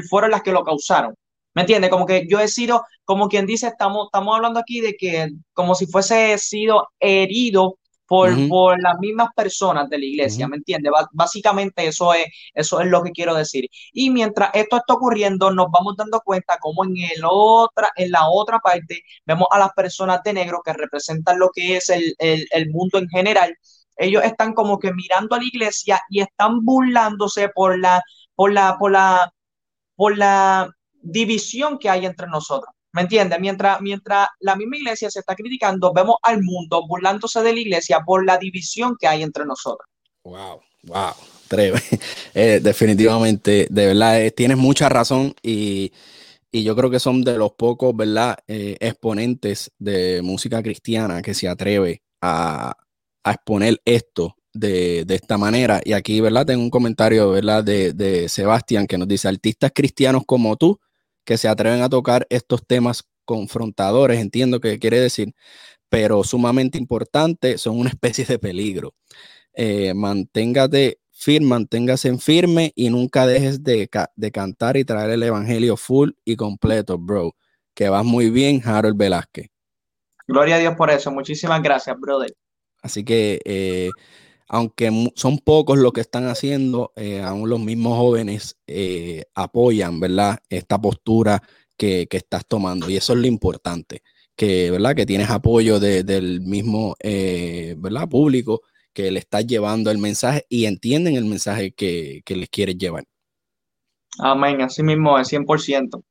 fueron las que lo causaron. ¿Me entiendes? Como que yo he sido, como quien dice, estamos, estamos hablando aquí de que como si fuese sido herido por, las mismas personas de la iglesia, ¿me entiendes? básicamente eso es, eso es lo que quiero decir. Y mientras esto está ocurriendo, nos vamos dando cuenta como en, el otra, en la otra parte vemos a las personas de negro que representan lo que es el, el mundo en general. Ellos están como que mirando a la iglesia y están burlándose por la, por la, por la, por la división que hay entre nosotros. ¿Me entiendes? Mientras, mientras la misma iglesia se está criticando, vemos al mundo burlándose de la iglesia por la división que hay entre nosotros. Wow, wow. Eh, definitivamente, de verdad, eh, tienes mucha razón y, yo creo que son de los pocos, ¿verdad? Eh, exponentes de música cristiana que se atreve a, exponer esto de, esta manera. Y aquí, ¿verdad? Tengo un comentario, ¿verdad? De, de Sebastián que nos dice, artistas cristianos como tú que se atreven a tocar estos temas confrontadores, entiendo que quiere decir, pero sumamente importante, son una especie de peligro. Eh, manténgate firme, manténgase en firme y nunca dejes de, de, cantar y traer el evangelio full y completo, bro. Que vas muy bien, Harold Velázquez. Gloria a Dios por eso. Muchísimas gracias, brother. Así que eh, aunque son pocos los que están haciendo, aún los mismos jóvenes apoyan, ¿verdad? Esta postura que, estás tomando. Y eso es lo importante, que, ¿verdad? Que tienes apoyo del mismo, ¿verdad? Público que le estás llevando el mensaje y entienden el mensaje que, que les quieres llevar. Amén, así mismo es 100%.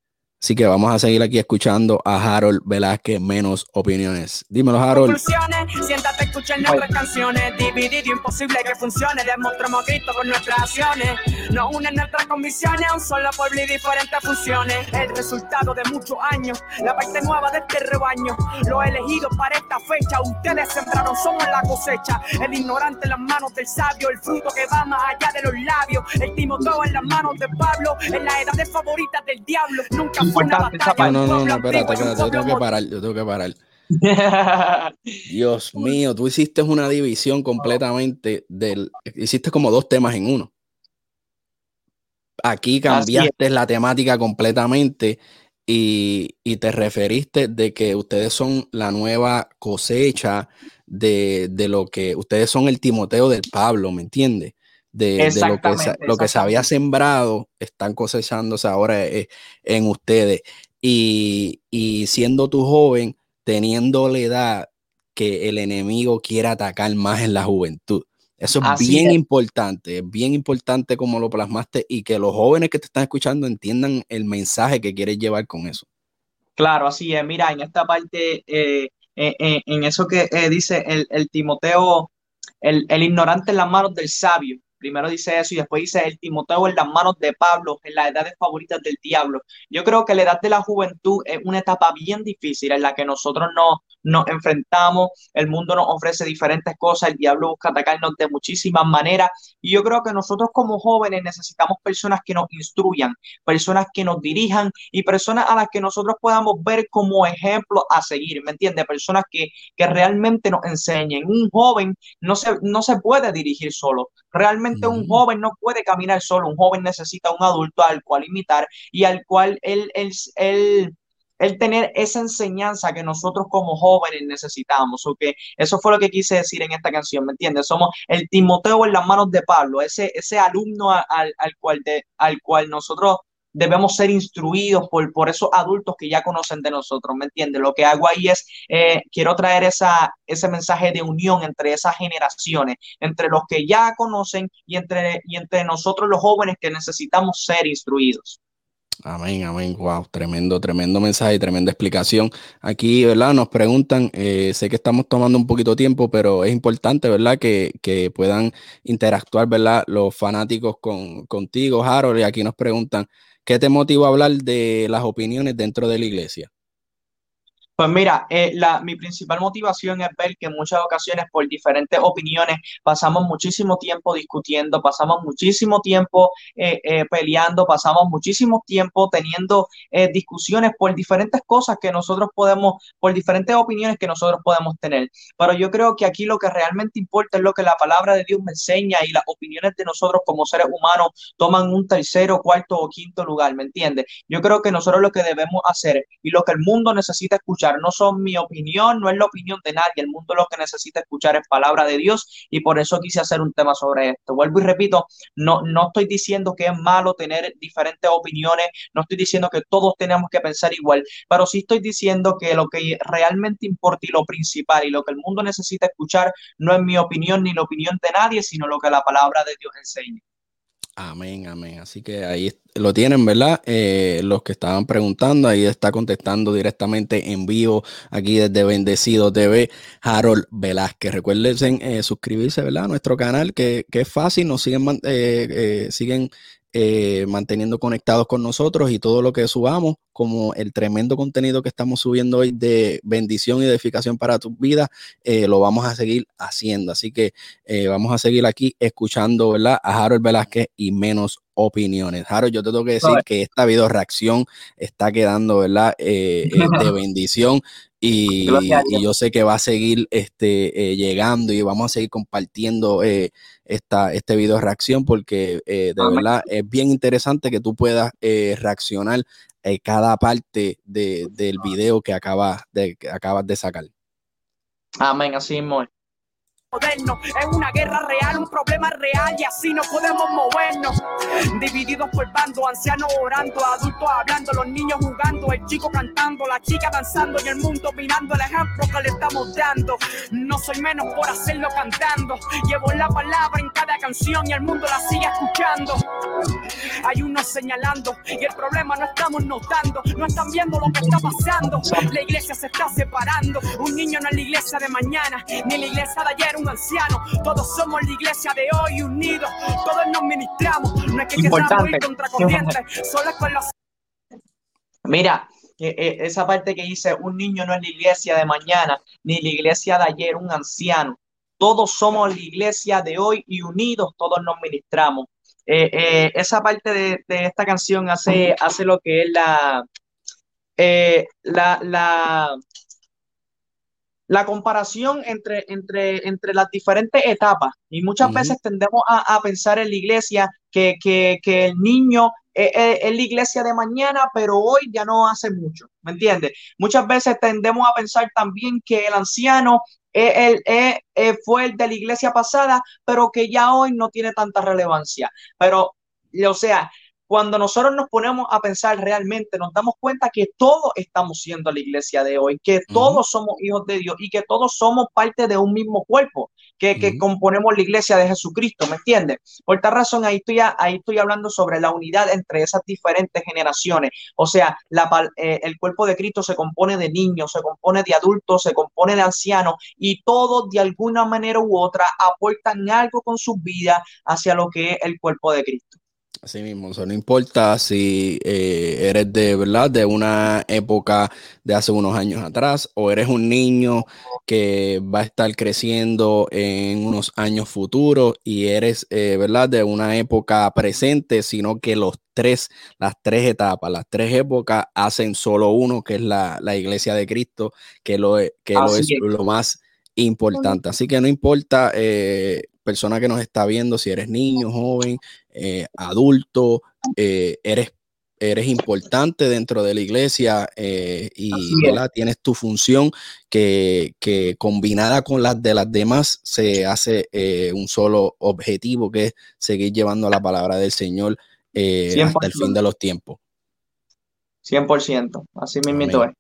Así que vamos a seguir aquí escuchando a Harold Velázquez, menos opiniones. Dímelo, Harold. Siéntate a escuchar nuestras canciones. Dividido, imposible que funcione. Demostramos Cristo con nuestras acciones. Nos unen nuestras convicciones. Un solo pueblo y diferentes funciones. El resultado de muchos años. La parte nueva de este rebaño. Los elegidos para esta fecha. Ustedes sembraron, somos la cosecha. El ignorante en las manos del sabio. El fruto que va más allá de los labios. El Timoteo en las manos de Pablo. En la edad de favoritas del diablo. Nunca no, no, no, no, espérate, espérate, yo tengo que parar, yo tengo que parar. Dios mío, tú hiciste una división completamente del. Hiciste como dos temas en uno. Aquí cambiaste la temática completamente y, y, te referiste de que ustedes son la nueva cosecha de, de, lo que ustedes son el Timoteo del Pablo, ¿me entiendes? De, lo, que lo que se había sembrado, están cosechándose ahora eh, en ustedes. Y, siendo tú joven, teniendo la edad que el enemigo quiere atacar más en la juventud. Eso es bien importante, es bien importante como lo plasmaste y que los jóvenes que te están escuchando entiendan el mensaje que quieres llevar con eso. Claro, así es. Mira, en esta parte, eh, eh, en eso que dice el, Timoteo, el, el, ignorante en las manos del sabio. Primero dice eso y después dice el Timoteo en las manos de Pablo, en las edades favoritas del diablo. Yo creo que la edad de la juventud es una etapa bien difícil en la que nosotros no, nos enfrentamos, el mundo nos ofrece diferentes cosas, el diablo busca atacarnos de muchísimas maneras y yo creo que nosotros como jóvenes necesitamos personas que nos instruyan, personas que nos dirijan y personas a las que nosotros podamos ver como ejemplo a seguir, ¿me entiendes? Personas que, que realmente nos enseñen. Un joven no se, no se puede dirigir solo, realmente un joven no puede caminar solo, un joven necesita un adulto al cual imitar y al cual él, él, él el tener esa enseñanza que nosotros como jóvenes necesitamos. O que eso fue lo que quise decir en esta canción, ¿me entiendes? Somos el Timoteo en las manos de Pablo, ese, ese alumno al, cual de, al cual nosotros debemos ser instruidos por, por esos adultos que ya conocen de nosotros, ¿me entiendes? Lo que hago ahí es, eh, quiero traer esa, ese mensaje de unión entre esas generaciones, entre los que ya conocen y entre, y entre nosotros los jóvenes que necesitamos ser instruidos. Amén, amén. Wow, tremendo, tremendo mensaje tremenda explicación. Aquí, ¿verdad? Nos preguntan, eh, sé que estamos tomando un poquito de tiempo, pero es importante, ¿verdad? Que, que puedan interactuar, ¿verdad? Los fanáticos con, contigo, Harold. Y aquí nos preguntan, ¿qué te motiva a hablar de las opiniones dentro de la iglesia? Pues mira, eh, la, mi principal motivación es ver que en muchas ocasiones por diferentes opiniones pasamos muchísimo tiempo discutiendo, pasamos muchísimo tiempo eh, eh, peleando, pasamos muchísimo tiempo teniendo discusiones por diferentes cosas que nosotros podemos, por diferentes opiniones que nosotros podemos tener. Pero yo creo que aquí lo que realmente importa es lo que la palabra de Dios me enseña y las opiniones de nosotros como seres humanos toman un tercero, cuarto o quinto lugar, ¿me entiendes? Yo creo que nosotros lo que debemos hacer y lo que el mundo necesita escuchar, no son mi opinión, no es la opinión de nadie, el mundo lo que necesita escuchar es palabra de Dios y por eso quise hacer un tema sobre esto. Vuelvo y repito, no, no estoy diciendo que es malo tener diferentes opiniones, no estoy diciendo que todos tenemos que pensar igual, pero sí estoy diciendo que lo que realmente importa y lo principal y lo que el mundo necesita escuchar no es mi opinión ni la opinión de nadie, sino lo que la palabra de Dios enseña. Amén, amén. Así que ahí lo tienen, ¿verdad? Eh, los que estaban preguntando, ahí está contestando directamente en vivo aquí desde Bendecido TV, Harold Velázquez. Recuerden eh, suscribirse, ¿verdad? A nuestro canal, que, que es fácil, nos siguen, eh, siguen eh, manteniendo conectados con nosotros y todo lo que subamos, como el tremendo contenido que estamos subiendo hoy de bendición y edificación para tu vida, eh, lo vamos a seguir haciendo. Así que eh, vamos a seguir aquí escuchando ¿verdad? a Harold Velázquez y menos opiniones. Harold, yo te tengo que decir que esta video reacción está quedando ¿verdad? de bendición. Y, yo sé que va a seguir este, llegando y vamos a seguir compartiendo esta, este video reacción porque eh, de verdad es bien interesante que tú puedas eh, reaccionar cada parte del video que acabas de, que acabas de sacar. Amén, así mismo Es una guerra real, un problema real y así no podemos movernos. Divididos por bando, ancianos orando, adultos hablando, los niños jugando, el chico cantando, la chica danzando y el mundo mirando el ejemplo que le estamos dando. No soy menos por hacerlo cantando. Llevo la palabra en cada canción y el mundo la sigue escuchando. Hay unos señalando y el problema no estamos notando. No están viendo lo que está pasando. La iglesia se está separando. Un niño no es la iglesia de mañana, ni la iglesia de ayer, un anciano. Todos somos la iglesia de hoy unidos. Todos nos ministramos. No es que queramos ir contra corriente, solo es con los. Mira, eh, esa parte que dice, un niño no es la iglesia de mañana, ni la iglesia de ayer, un anciano. Todos somos la iglesia de hoy y unidos todos nos ministramos. Eh, eh, esa parte de, esta canción hace, hace lo que es la, la, la, la comparación entre, entre, entre las diferentes etapas. Y muchas veces tendemos a, pensar en la iglesia que, que, que el niño es, la iglesia de mañana, pero hoy ya no hace mucho, ¿me entiendes? Muchas veces tendemos a pensar también que el anciano es fue el de la iglesia pasada, pero que ya hoy no tiene tanta relevancia. Pero, o sea, cuando nosotros nos ponemos a pensar realmente, nos damos cuenta que todos estamos siendo la iglesia de hoy, que todos somos hijos de Dios y que todos somos parte de un mismo cuerpo, que, componemos la iglesia de Jesucristo, ¿me entiendes? Por tal razón, ahí estoy, ahí estoy hablando sobre la unidad entre esas diferentes generaciones. O sea, la, eh, el cuerpo de Cristo se compone de niños, se compone de adultos, se compone de ancianos y todos de alguna manera u otra aportan algo con su vida hacia lo que es el cuerpo de Cristo. Así mismo, no importa si eh, eres de verdad de una época de hace unos años atrás o eres un niño que va a estar creciendo en unos años futuros y eres eh, verdad de una época presente, sino que los tres, las tres etapas, las tres épocas hacen solo uno, que es la, iglesia de Cristo, que lo, que lo es, lo más importante. Así que no importa eh, persona que nos está viendo, si eres niño, joven, eh, adulto, eh, eres, eres importante dentro de la iglesia eh, y tienes tu función que, combinada con las de las demás se hace un solo objetivo que es seguir llevando la palabra del Señor hasta el fin de los tiempos. 100%, así mismo es.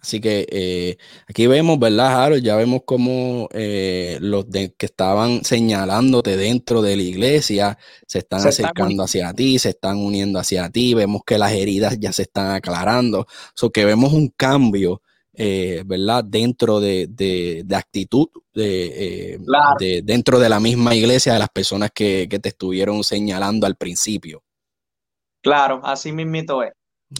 Así que eh, aquí vemos, ¿verdad, Harold? Ya vemos cómo eh, los que estaban señalándote dentro de la iglesia se están acercando hacia ti, se están uniendo hacia ti. Vemos que las heridas ya se están aclarando. So que vemos un cambio, eh, ¿verdad? Dentro de, de, actitud, de, dentro de la misma iglesia, de las personas que, que te estuvieron señalando al principio. Claro, así mismito es.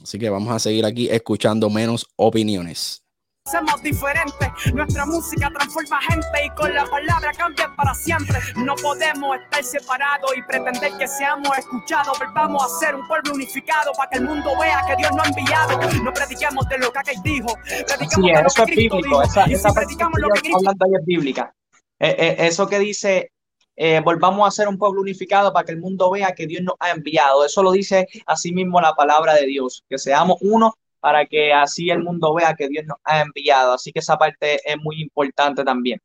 Así que vamos a seguir aquí escuchando menos opiniones. Somos diferentes, nuestra música transforma gente y con la palabra cambia para siempre. No podemos estar separados y pretender que seamos escuchados. Vamos a ser un pueblo unificado para que el mundo vea que Dios nos ha enviado. No prediquemos de lo que aquel dijo, predicamos de lo que Cristo dijo. Esa, y si predicamos lo que Cristo hablando es bíblica. Eh, eh, eso que dice eh, volvamos a ser un pueblo unificado para que el mundo vea que Dios nos ha enviado. Eso lo dice así mismo la palabra de Dios, que seamos uno para que así el mundo vea que Dios nos ha enviado. Así que esa parte es muy importante también.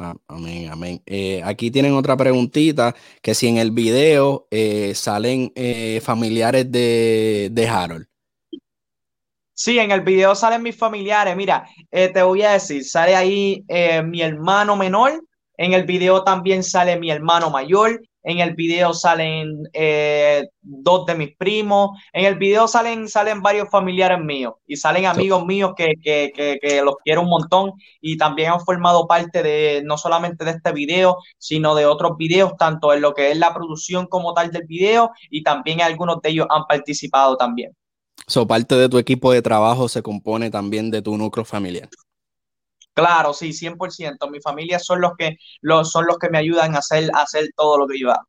Ah, amén, amén. Eh, aquí tienen otra preguntita, que si en el video eh, salen familiares de, de Harold. Sí, en el video salen mis familiares. Mira, te voy a decir, sale ahí mi hermano menor, en el video también sale mi hermano mayor. En el video salen eh, dos de mis primos. En el video salen, salen varios familiares míos y salen amigos míos que, que, que, los quiero un montón y también han formado parte de no solamente de este video, sino de otros videos, tanto en lo que es la producción como tal del video y también algunos de ellos han participado también. So, parte de tu equipo de trabajo se compone también de tu núcleo familiar. Claro, sí, 100%. Mi familia son los que, los, son los que me ayudan a hacer, a hacer todo lo que yo hago.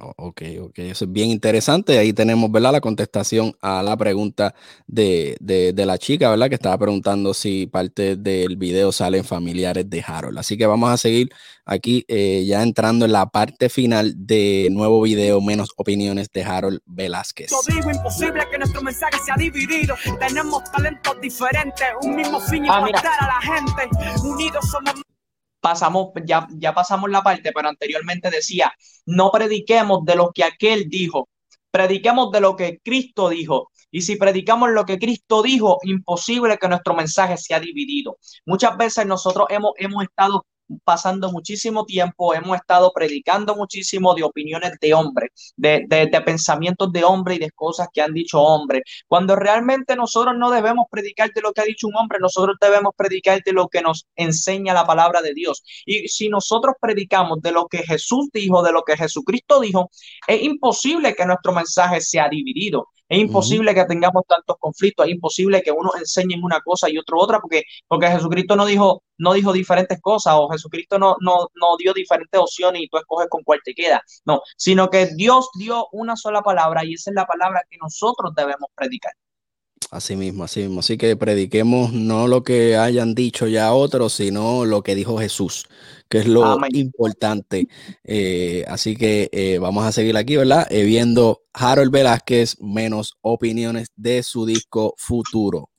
Oh, ok, ok, eso es bien interesante. Ahí tenemos, ¿verdad? La contestación a la pregunta de, la chica, ¿verdad? Que estaba preguntando si parte del video salen familiares de Harold. Así que vamos a seguir aquí eh, ya entrando en la parte final de nuevo video, menos opiniones de Harold Velázquez. digo imposible que nuestro mensaje sea dividido. Tenemos talentos diferentes, un mismo fin y ah, a la gente. Unidos somos pasamos, ya, ya pasamos la parte, pero anteriormente decía, no prediquemos de lo que aquel dijo, prediquemos de lo que Cristo dijo. Y si predicamos lo que Cristo dijo, imposible que nuestro mensaje sea dividido. Muchas veces nosotros hemos, hemos estado pasando muchísimo tiempo, hemos estado predicando muchísimo de opiniones de hombres, de, de, pensamientos de hombre y de cosas que han dicho hombres, cuando realmente nosotros no debemos predicar de lo que ha dicho un hombre, nosotros debemos predicar de lo que nos enseña la palabra de Dios. Y si nosotros predicamos de lo que Jesús dijo, de lo que Jesucristo dijo, es imposible que nuestro mensaje sea dividido. Es imposible que tengamos tantos conflictos, es imposible que uno enseñe una cosa y otro otra, porque, porque Jesucristo no dijo, no dijo diferentes cosas o Jesucristo no, no, no dio diferentes opciones y tú escoges con cuál te queda. No, sino que Dios dio una sola palabra y esa es la palabra que nosotros debemos predicar. Así mismo, así mismo. Así que prediquemos no lo que hayan dicho ya otros, sino lo que dijo Jesús, que es lo importante. Eh, así que eh, vamos a seguir aquí, ¿verdad? Eh, viendo Harold Velázquez menos opiniones de su disco Futuro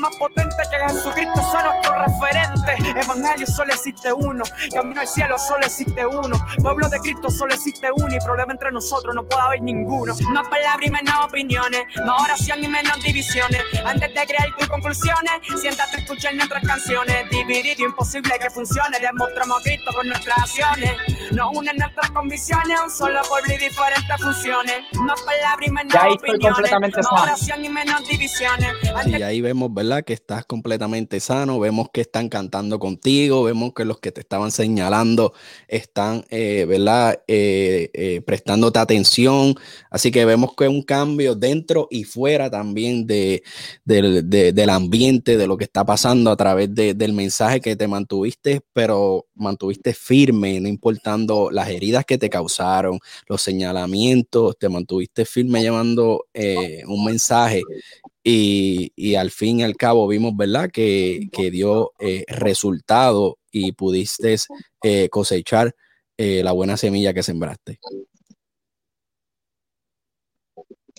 más potente que Jesucristo son nuestro referente. Evangelio solo existe uno, camino al cielo solo existe uno, pueblo de Cristo solo existe uno y problema entre nosotros no puede haber ninguno. Más palabras y menos opiniones, más oración y menos divisiones. Antes de crear tus conclusiones, siéntate a escuchar nuestras canciones. Dividido, imposible que funcione, demostramos a Cristo con nuestras acciones. Nos unen nuestras convicciones, un solo pueblo y diferentes funciones. Más palabras y menos opiniones, más oración y menos divisiones. y ahí vemos, que estás completamente sano, vemos que están cantando contigo, vemos que los que te estaban señalando están, eh, ¿verdad? Eh, eh, prestándote atención. Así que vemos que un cambio dentro y fuera también de, del ambiente, de lo que está pasando a través del mensaje que te mantuviste, pero mantuviste firme, no importando las heridas que te causaron, los señalamientos, te mantuviste firme llevando un mensaje y, al fin y al cabo vimos, ¿verdad? Que, dio eh, resultado y pudiste eh, cosechar eh, la buena semilla que sembraste.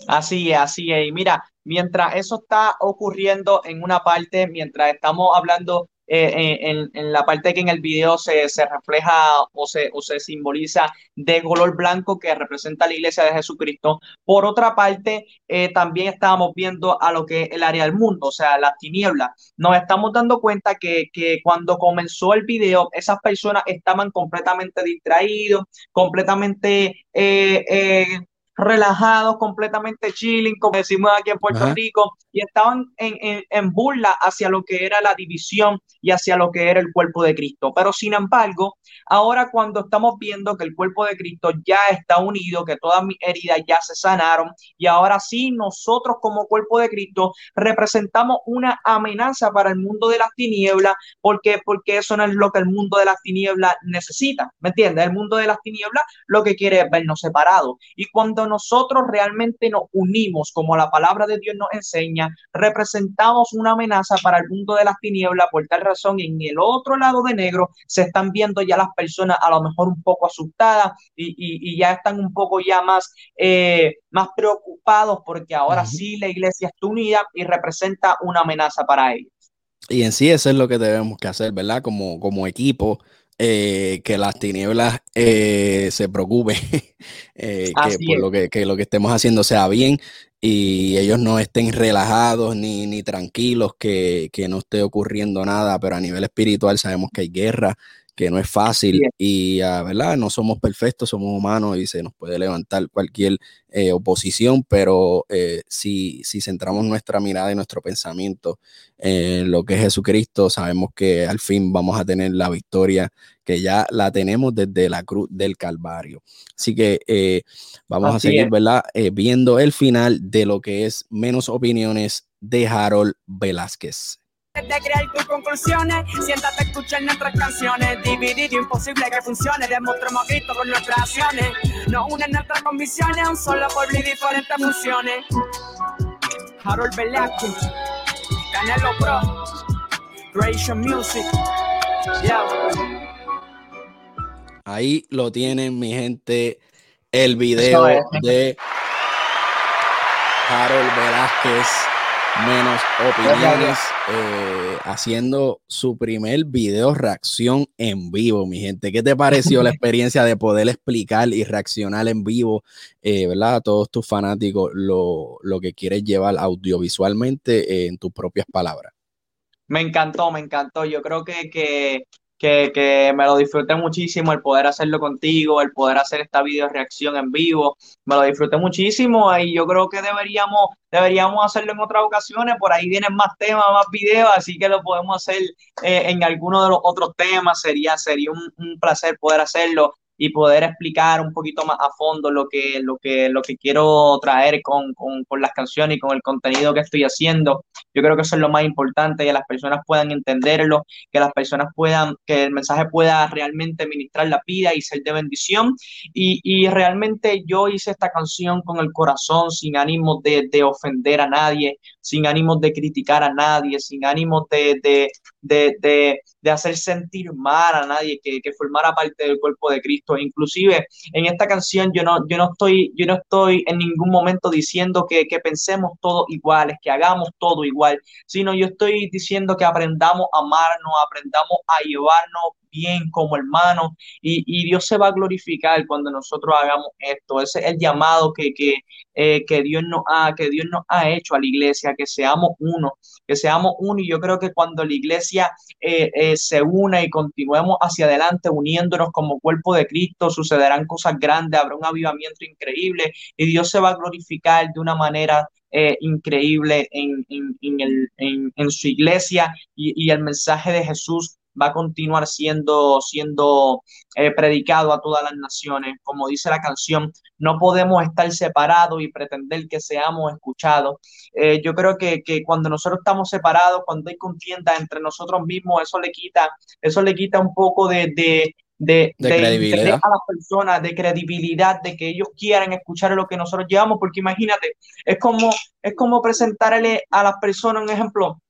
Así es, así es. Y mira, mientras eso está ocurriendo en una parte, mientras estamos hablando eh, en, en, la parte que en el video se, se refleja o se, o se simboliza de color blanco que representa la iglesia de Jesucristo. Por otra parte, eh, también estábamos viendo a lo que es el área del mundo, o sea, las tinieblas. Nos estamos dando cuenta que, que cuando comenzó el video, esas personas estaban completamente distraídos, completamente... Eh, relajados, completamente chilling, como decimos aquí en Puerto Rico, y estaban en, en, burla hacia lo que era la división y hacia lo que era el cuerpo de Cristo. Pero sin embargo, ahora cuando estamos viendo que el cuerpo de Cristo ya está unido, que todas mis heridas ya se sanaron, y ahora sí nosotros como cuerpo de Cristo representamos una amenaza para el mundo de las tinieblas, porque porque eso no es lo que el mundo de las tinieblas necesita, ¿me entiendes? El mundo de las tinieblas lo que quiere es vernos separados. Y cuando nosotros realmente nos unimos, como la palabra de Dios nos enseña, representamos una amenaza para el mundo de las tinieblas. Por tal razón, en el otro lado de negro se están viendo ya las personas a lo mejor un poco asustadas y, ya están un poco ya más, eh, más preocupados porque ahora sí la iglesia está unida y representa una amenaza para ellos. Y en sí eso es lo que debemos que hacer, ¿verdad? Como, como equipo, eh, que las tinieblas eh, se preocupen, eh, que, por lo que, que, lo que estemos haciendo sea bien y ellos no estén relajados ni, ni tranquilos, que, que, no esté ocurriendo nada, pero a nivel espiritual sabemos que hay guerra, que no es fácil y, uh, ¿verdad? No somos perfectos, somos humanos y se nos puede levantar cualquier eh, oposición, pero eh, si, si centramos nuestra mirada y nuestro pensamiento en lo que es Jesucristo, sabemos que al fin vamos a tener la victoria que ya la tenemos desde la cruz del Calvario. Así que eh, vamos a seguir, ¿verdad? viendo el final de lo que es menos opiniones de Harold Velázquez de crear tus conclusiones, siéntate a escuchar nuestras canciones. Dividido, imposible que funcione. Demostramos a Cristo con nuestras acciones. Nos unen nuestras convicciones, un solo pueblo y diferentes funciones. Harold Velázquez, Canelo Pro, Creation Music. Ahí lo tienen, mi gente. El video de Harold Velázquez menos opiniones, eh, haciendo su primer video reacción en vivo, mi gente. ¿Qué te pareció la experiencia de poder explicar y reaccionar en vivo, eh, ¿verdad? A todos tus fanáticos lo, lo que quieres llevar audiovisualmente en tus propias palabras. Me encantó, me encantó. Yo creo que, que que, que, me lo disfruté muchísimo el poder hacerlo contigo, el poder hacer esta video reacción en vivo, me lo disfruté muchísimo y yo creo que deberíamos, deberíamos hacerlo en otras ocasiones, por ahí vienen más temas, más videos, así que lo podemos hacer eh, en alguno de los otros temas, sería, sería un, un placer poder hacerlo y poder explicar un poquito más a fondo lo que, lo que, lo que quiero traer con, con, con, las canciones y con el contenido que estoy haciendo. Yo creo que eso es lo más importante, que las personas puedan entenderlo, que las personas puedan, que el mensaje pueda realmente ministrar la vida y ser de bendición. Y, y realmente yo hice esta canción con el corazón, sin ánimo de, de ofender a nadie, sin ánimos de criticar a nadie, sin ánimos de, de, de, de, hacer sentir mal a nadie que, que, formara parte del cuerpo de Cristo. Inclusive en esta canción yo no, yo no, estoy, yo no estoy en ningún momento diciendo que, que pensemos todos iguales, que hagamos todo igual, sino yo estoy diciendo que aprendamos a amarnos, aprendamos a llevarnos bien como hermanos y, y, Dios se va a glorificar cuando nosotros hagamos esto. Ese es el llamado que, que, eh, que, Dios nos ha, que Dios nos ha hecho a la iglesia, que seamos uno, que seamos uno y yo creo que cuando la iglesia eh, eh, se une y continuemos hacia adelante uniéndonos como cuerpo de Cristo, sucederán cosas grandes, habrá un avivamiento increíble y Dios se va a glorificar de una manera increíble en, en, en, el, en, su iglesia y, y, el mensaje de Jesús va a continuar siendo, siendo eh, predicado a todas las naciones. Como dice la canción, no podemos estar separados y pretender que seamos escuchados. Eh, yo creo que, que, cuando nosotros estamos separados, cuando hay contienda entre nosotros mismos, eso le quita, eso le quita un poco de, de de, de, de credibilidad a las personas, de credibilidad, de que ellos quieran escuchar lo que nosotros llevamos, porque imagínate, es como, es como presentarle a las personas un ejemplo,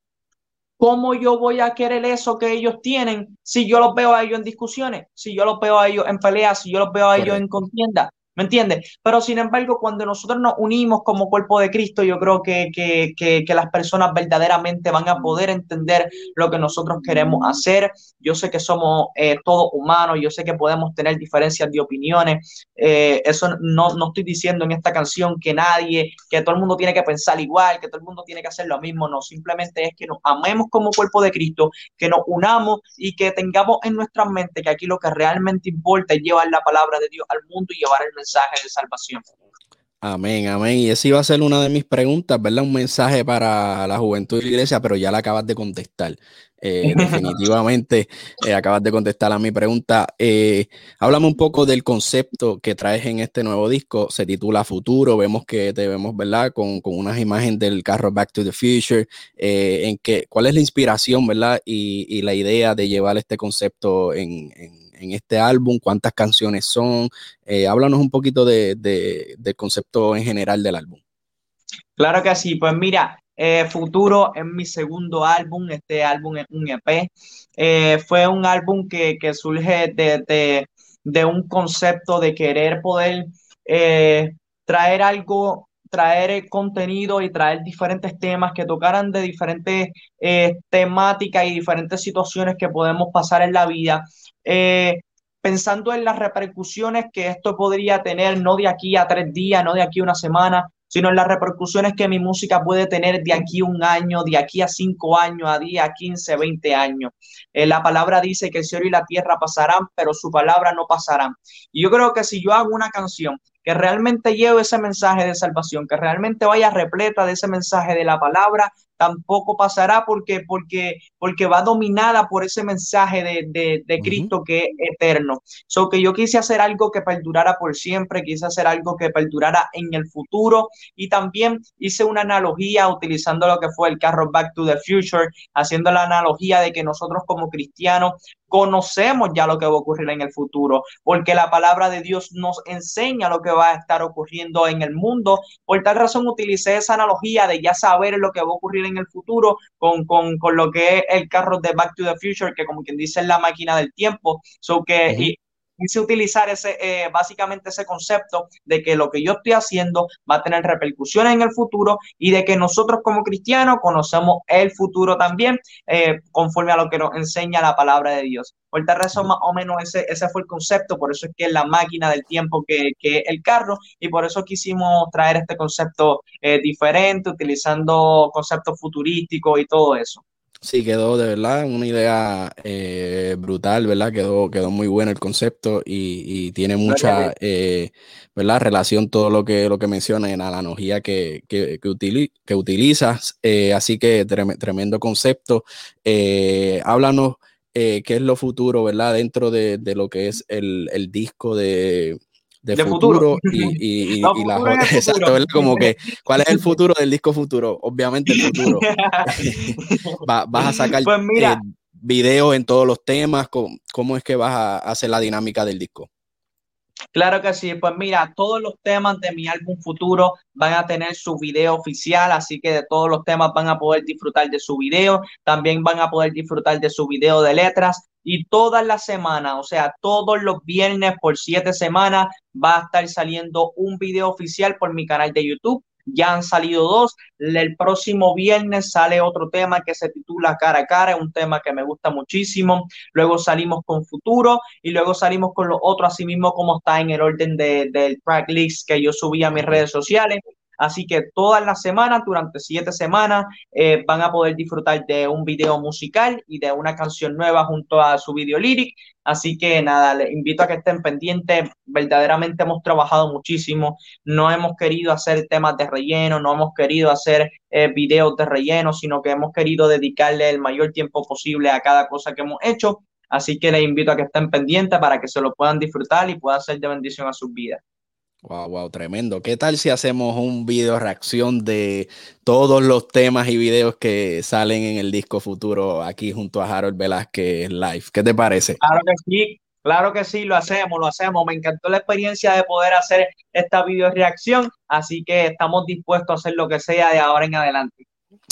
¿Cómo yo voy a querer eso que ellos tienen si yo los veo a ellos en discusiones, si yo los veo a ellos en peleas, si yo los veo a ellos en contienda? ¿Me entiendes? Pero sin embargo, cuando nosotros nos unimos como cuerpo de Cristo, yo creo que, que, que, las personas verdaderamente van a poder entender lo que nosotros queremos hacer. Yo sé que somos eh, todos humanos, yo sé que podemos tener diferencias de opiniones. Eh, eso no, no estoy diciendo en esta canción que nadie, que todo el mundo tiene que pensar igual, que todo el mundo tiene que hacer lo mismo. No, simplemente es que nos amemos como cuerpo de Cristo, que nos unamos y que tengamos en nuestra mente que aquí lo que realmente importa es llevar la palabra de Dios al mundo y llevar el mensaje mensaje de salvación. Amén, amén. Y esa iba a ser una de mis preguntas, ¿verdad? Un mensaje para la juventud de la iglesia, pero ya la acabas de contestar. Eh, definitivamente eh, acabas de contestar a mi pregunta. Eh, háblame un poco del concepto que traes en este nuevo disco. Se titula Futuro. Vemos que te vemos, ¿verdad? Con, con unas imágenes del carro Back to the Future. En que, ¿Cuál es la inspiración, ¿verdad? Y, y la idea de llevar este concepto en, en en este álbum, cuántas canciones son. Eh, háblanos un poquito de, de, del concepto en general del álbum. Claro que sí, pues mira, eh, Futuro es mi segundo álbum, este álbum es un EP. Eh, fue un álbum que, surge de, de, un concepto de querer poder traer algo traer contenido y traer diferentes temas que tocaran de diferentes temáticas y diferentes situaciones que podemos pasar en la vida eh, pensando en las repercusiones que esto podría tener, no de aquí a tres días, no de aquí a una semana, sino en las repercusiones que mi música puede tener de aquí a un año, de aquí a cinco años, a día, a 15, 20 años. Eh, la palabra dice que el cielo y la tierra pasarán, pero su palabra no pasarán. Y yo creo que si yo hago una canción que realmente lleve ese mensaje de salvación, que realmente vaya repleta de ese mensaje de la palabra, tampoco pasará porque, porque, porque va dominada por ese mensaje de, de, de Cristo uh -huh. que es eterno. So que yo quise hacer algo que perdurara por siempre, quise hacer algo que perdurara en el futuro y también hice una analogía utilizando lo que fue el carro Back to the Future, haciendo la analogía de que nosotros como cristianos conocemos ya lo que va a ocurrir en el futuro, porque la palabra de Dios nos enseña lo que va a estar ocurriendo en el mundo. Por tal razón utilicé esa analogía de ya saber lo que va a ocurrir en el futuro con, con, con lo que es el carro de Back to the Future, que como quien dice es la máquina del tiempo. So que, y, quise utilizar ese, eh, básicamente ese concepto de que lo que yo estoy haciendo va a tener repercusiones en el futuro y de que nosotros como cristianos conocemos el futuro también eh, conforme a lo que nos enseña la palabra de Dios. Por tal razón, más o menos ese, ese fue el concepto, por eso es que es la máquina del tiempo que, que el carro y por eso quisimos traer este concepto eh, diferente, utilizando conceptos futurísticos y todo eso. Sí, quedó de verdad una idea eh, brutal, ¿verdad? Quedó, quedó muy bueno el concepto y, tiene mucha, eh, ¿verdad? Relación todo lo que, lo que menciona en la analogía que, que, que, utilizas. Eh, así que tremendo concepto. háblanos qué es lo futuro, ¿verdad? Dentro de, lo que es el, el disco de, de, futuro, y, y, la exacto, como que ¿cuál es el futuro del disco futuro? Obviamente el futuro. vas a sacar pues eh, videos en todos los temas, ¿cómo, es que vas a hacer la dinámica del disco? Claro que sí, pues mira, todos los temas de mi álbum futuro van a tener su video oficial, así que de todos los temas van a poder disfrutar de su video, también van a poder disfrutar de su video de letras y todas las semanas, o sea, todos los viernes por siete semanas va a estar saliendo un video oficial por mi canal de YouTube. Ya han salido dos. El próximo viernes sale otro tema que se titula Cara a Cara, un tema que me gusta muchísimo. Luego salimos con Futuro y luego salimos con los otros, así mismo como está en el orden de, del track list que yo subí a mis redes sociales. Así que todas las semanas, durante siete semanas, eh, van a poder disfrutar de un video musical y de una canción nueva junto a su video lyric. Así que nada, les invito a que estén pendientes. Verdaderamente hemos trabajado muchísimo. No hemos querido hacer temas de relleno, no hemos querido hacer eh, videos de relleno, sino que hemos querido dedicarle el mayor tiempo posible a cada cosa que hemos hecho. Así que les invito a que estén pendientes para que se lo puedan disfrutar y pueda ser de bendición a sus vidas. Wow, wow, tremendo. ¿Qué tal si hacemos un video reacción de todos los temas y videos que salen en el disco futuro aquí junto a Harold Velázquez Live? ¿Qué te parece? Claro que sí, claro que sí, lo hacemos, lo hacemos. Me encantó la experiencia de poder hacer esta video reacción, así que estamos dispuestos a hacer lo que sea de ahora en adelante.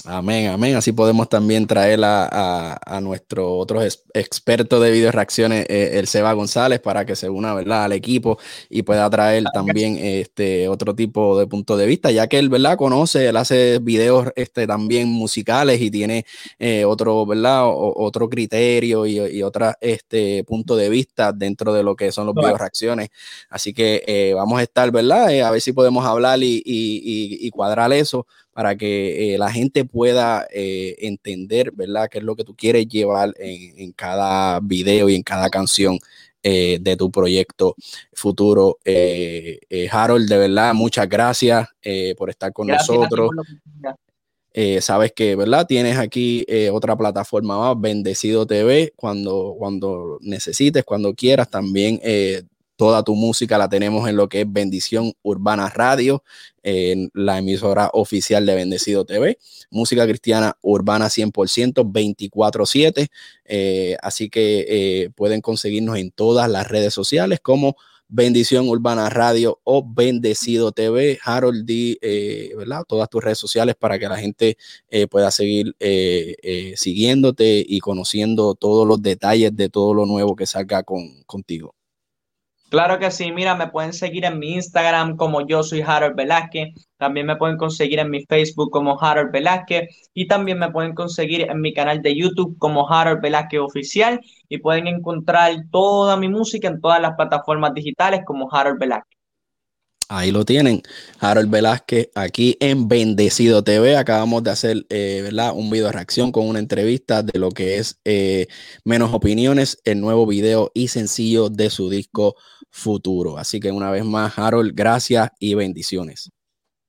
Amén, amén. Así podemos también traer a, a, nuestro otro experto de video reacciones, eh, el Seba González, para que se una ¿verdad? al equipo y pueda traer también este otro tipo de punto de vista, ya que él ¿verdad? conoce, él hace videos este, también musicales y tiene eh, otro, ¿verdad? otro criterio y, y otro este, punto de vista dentro de lo que son los video reacciones. Así que eh, vamos a estar, ¿verdad? a ver si podemos hablar y, y, y cuadrar eso para que eh, la gente pueda eh, entender, ¿verdad?, qué es lo que tú quieres llevar en, cada video y en cada canción eh, de tu proyecto futuro. Harold, de verdad, muchas gracias por estar con nosotros. sabes que, ¿verdad? Tienes aquí otra plataforma más, Bendecido TV, cuando, cuando necesites, cuando quieras, también Toda tu música la tenemos en lo que es Bendición Urbana Radio, en la emisora oficial de Bendecido TV. Música cristiana urbana 100%, 24/7. Eh, así que eh, pueden conseguirnos en todas las redes sociales como Bendición Urbana Radio o Bendecido TV. Harold D, eh, ¿verdad? Todas tus redes sociales para que la gente pueda seguir siguiéndote y conociendo todos los detalles de todo lo nuevo que salga con, contigo. Claro que sí, mira, me pueden seguir en mi Instagram como yo soy Harold Velázquez, también me pueden conseguir en mi Facebook como Harold Velázquez y también me pueden conseguir en mi canal de YouTube como Harold Velázquez Oficial y pueden encontrar toda mi música en todas las plataformas digitales como Harold Velázquez. Ahí lo tienen, Harold Velázquez, aquí en Bendecido TV. Acabamos de hacer eh, ¿verdad? un video de reacción con una entrevista de lo que es eh, Menos Opiniones, el nuevo video y sencillo de su disco Futuro. Así que una vez más, Harold, gracias y bendiciones.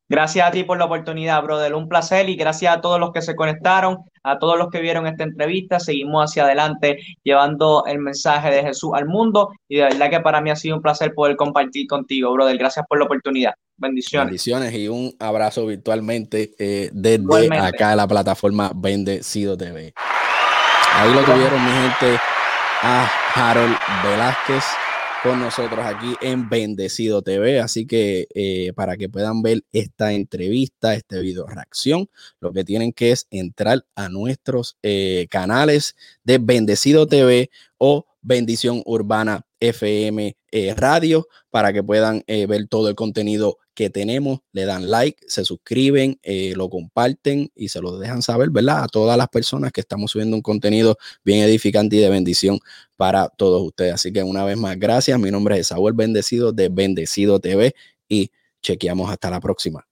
Gracias a ti por la oportunidad, brother. Un placer y gracias a todos los que se conectaron, a todos los que vieron esta entrevista. Seguimos hacia adelante llevando el mensaje de Jesús al mundo y de verdad que para mí ha sido un placer poder compartir contigo, brother. Gracias por la oportunidad. Bendiciones. Bendiciones y un abrazo virtualmente eh, desde acá de la plataforma Bendecido TV. Ahí lo tuvieron, mi gente, a Harold Velázquez con nosotros aquí en Bendecido TV. Así que eh, para que puedan ver esta entrevista, este video reacción, lo que tienen que es entrar a nuestros eh, canales de Bendecido TV o Bendición Urbana FM eh, Radio para que puedan eh, ver todo el contenido que tenemos. Le dan like, se suscriben, eh, lo comparten y se lo dejan saber, ¿verdad? A todas las personas que estamos subiendo un contenido bien edificante y de bendición para todos ustedes. Así que una vez más, gracias. Mi nombre es Saúl Bendecido de Bendecido TV y chequeamos hasta la próxima.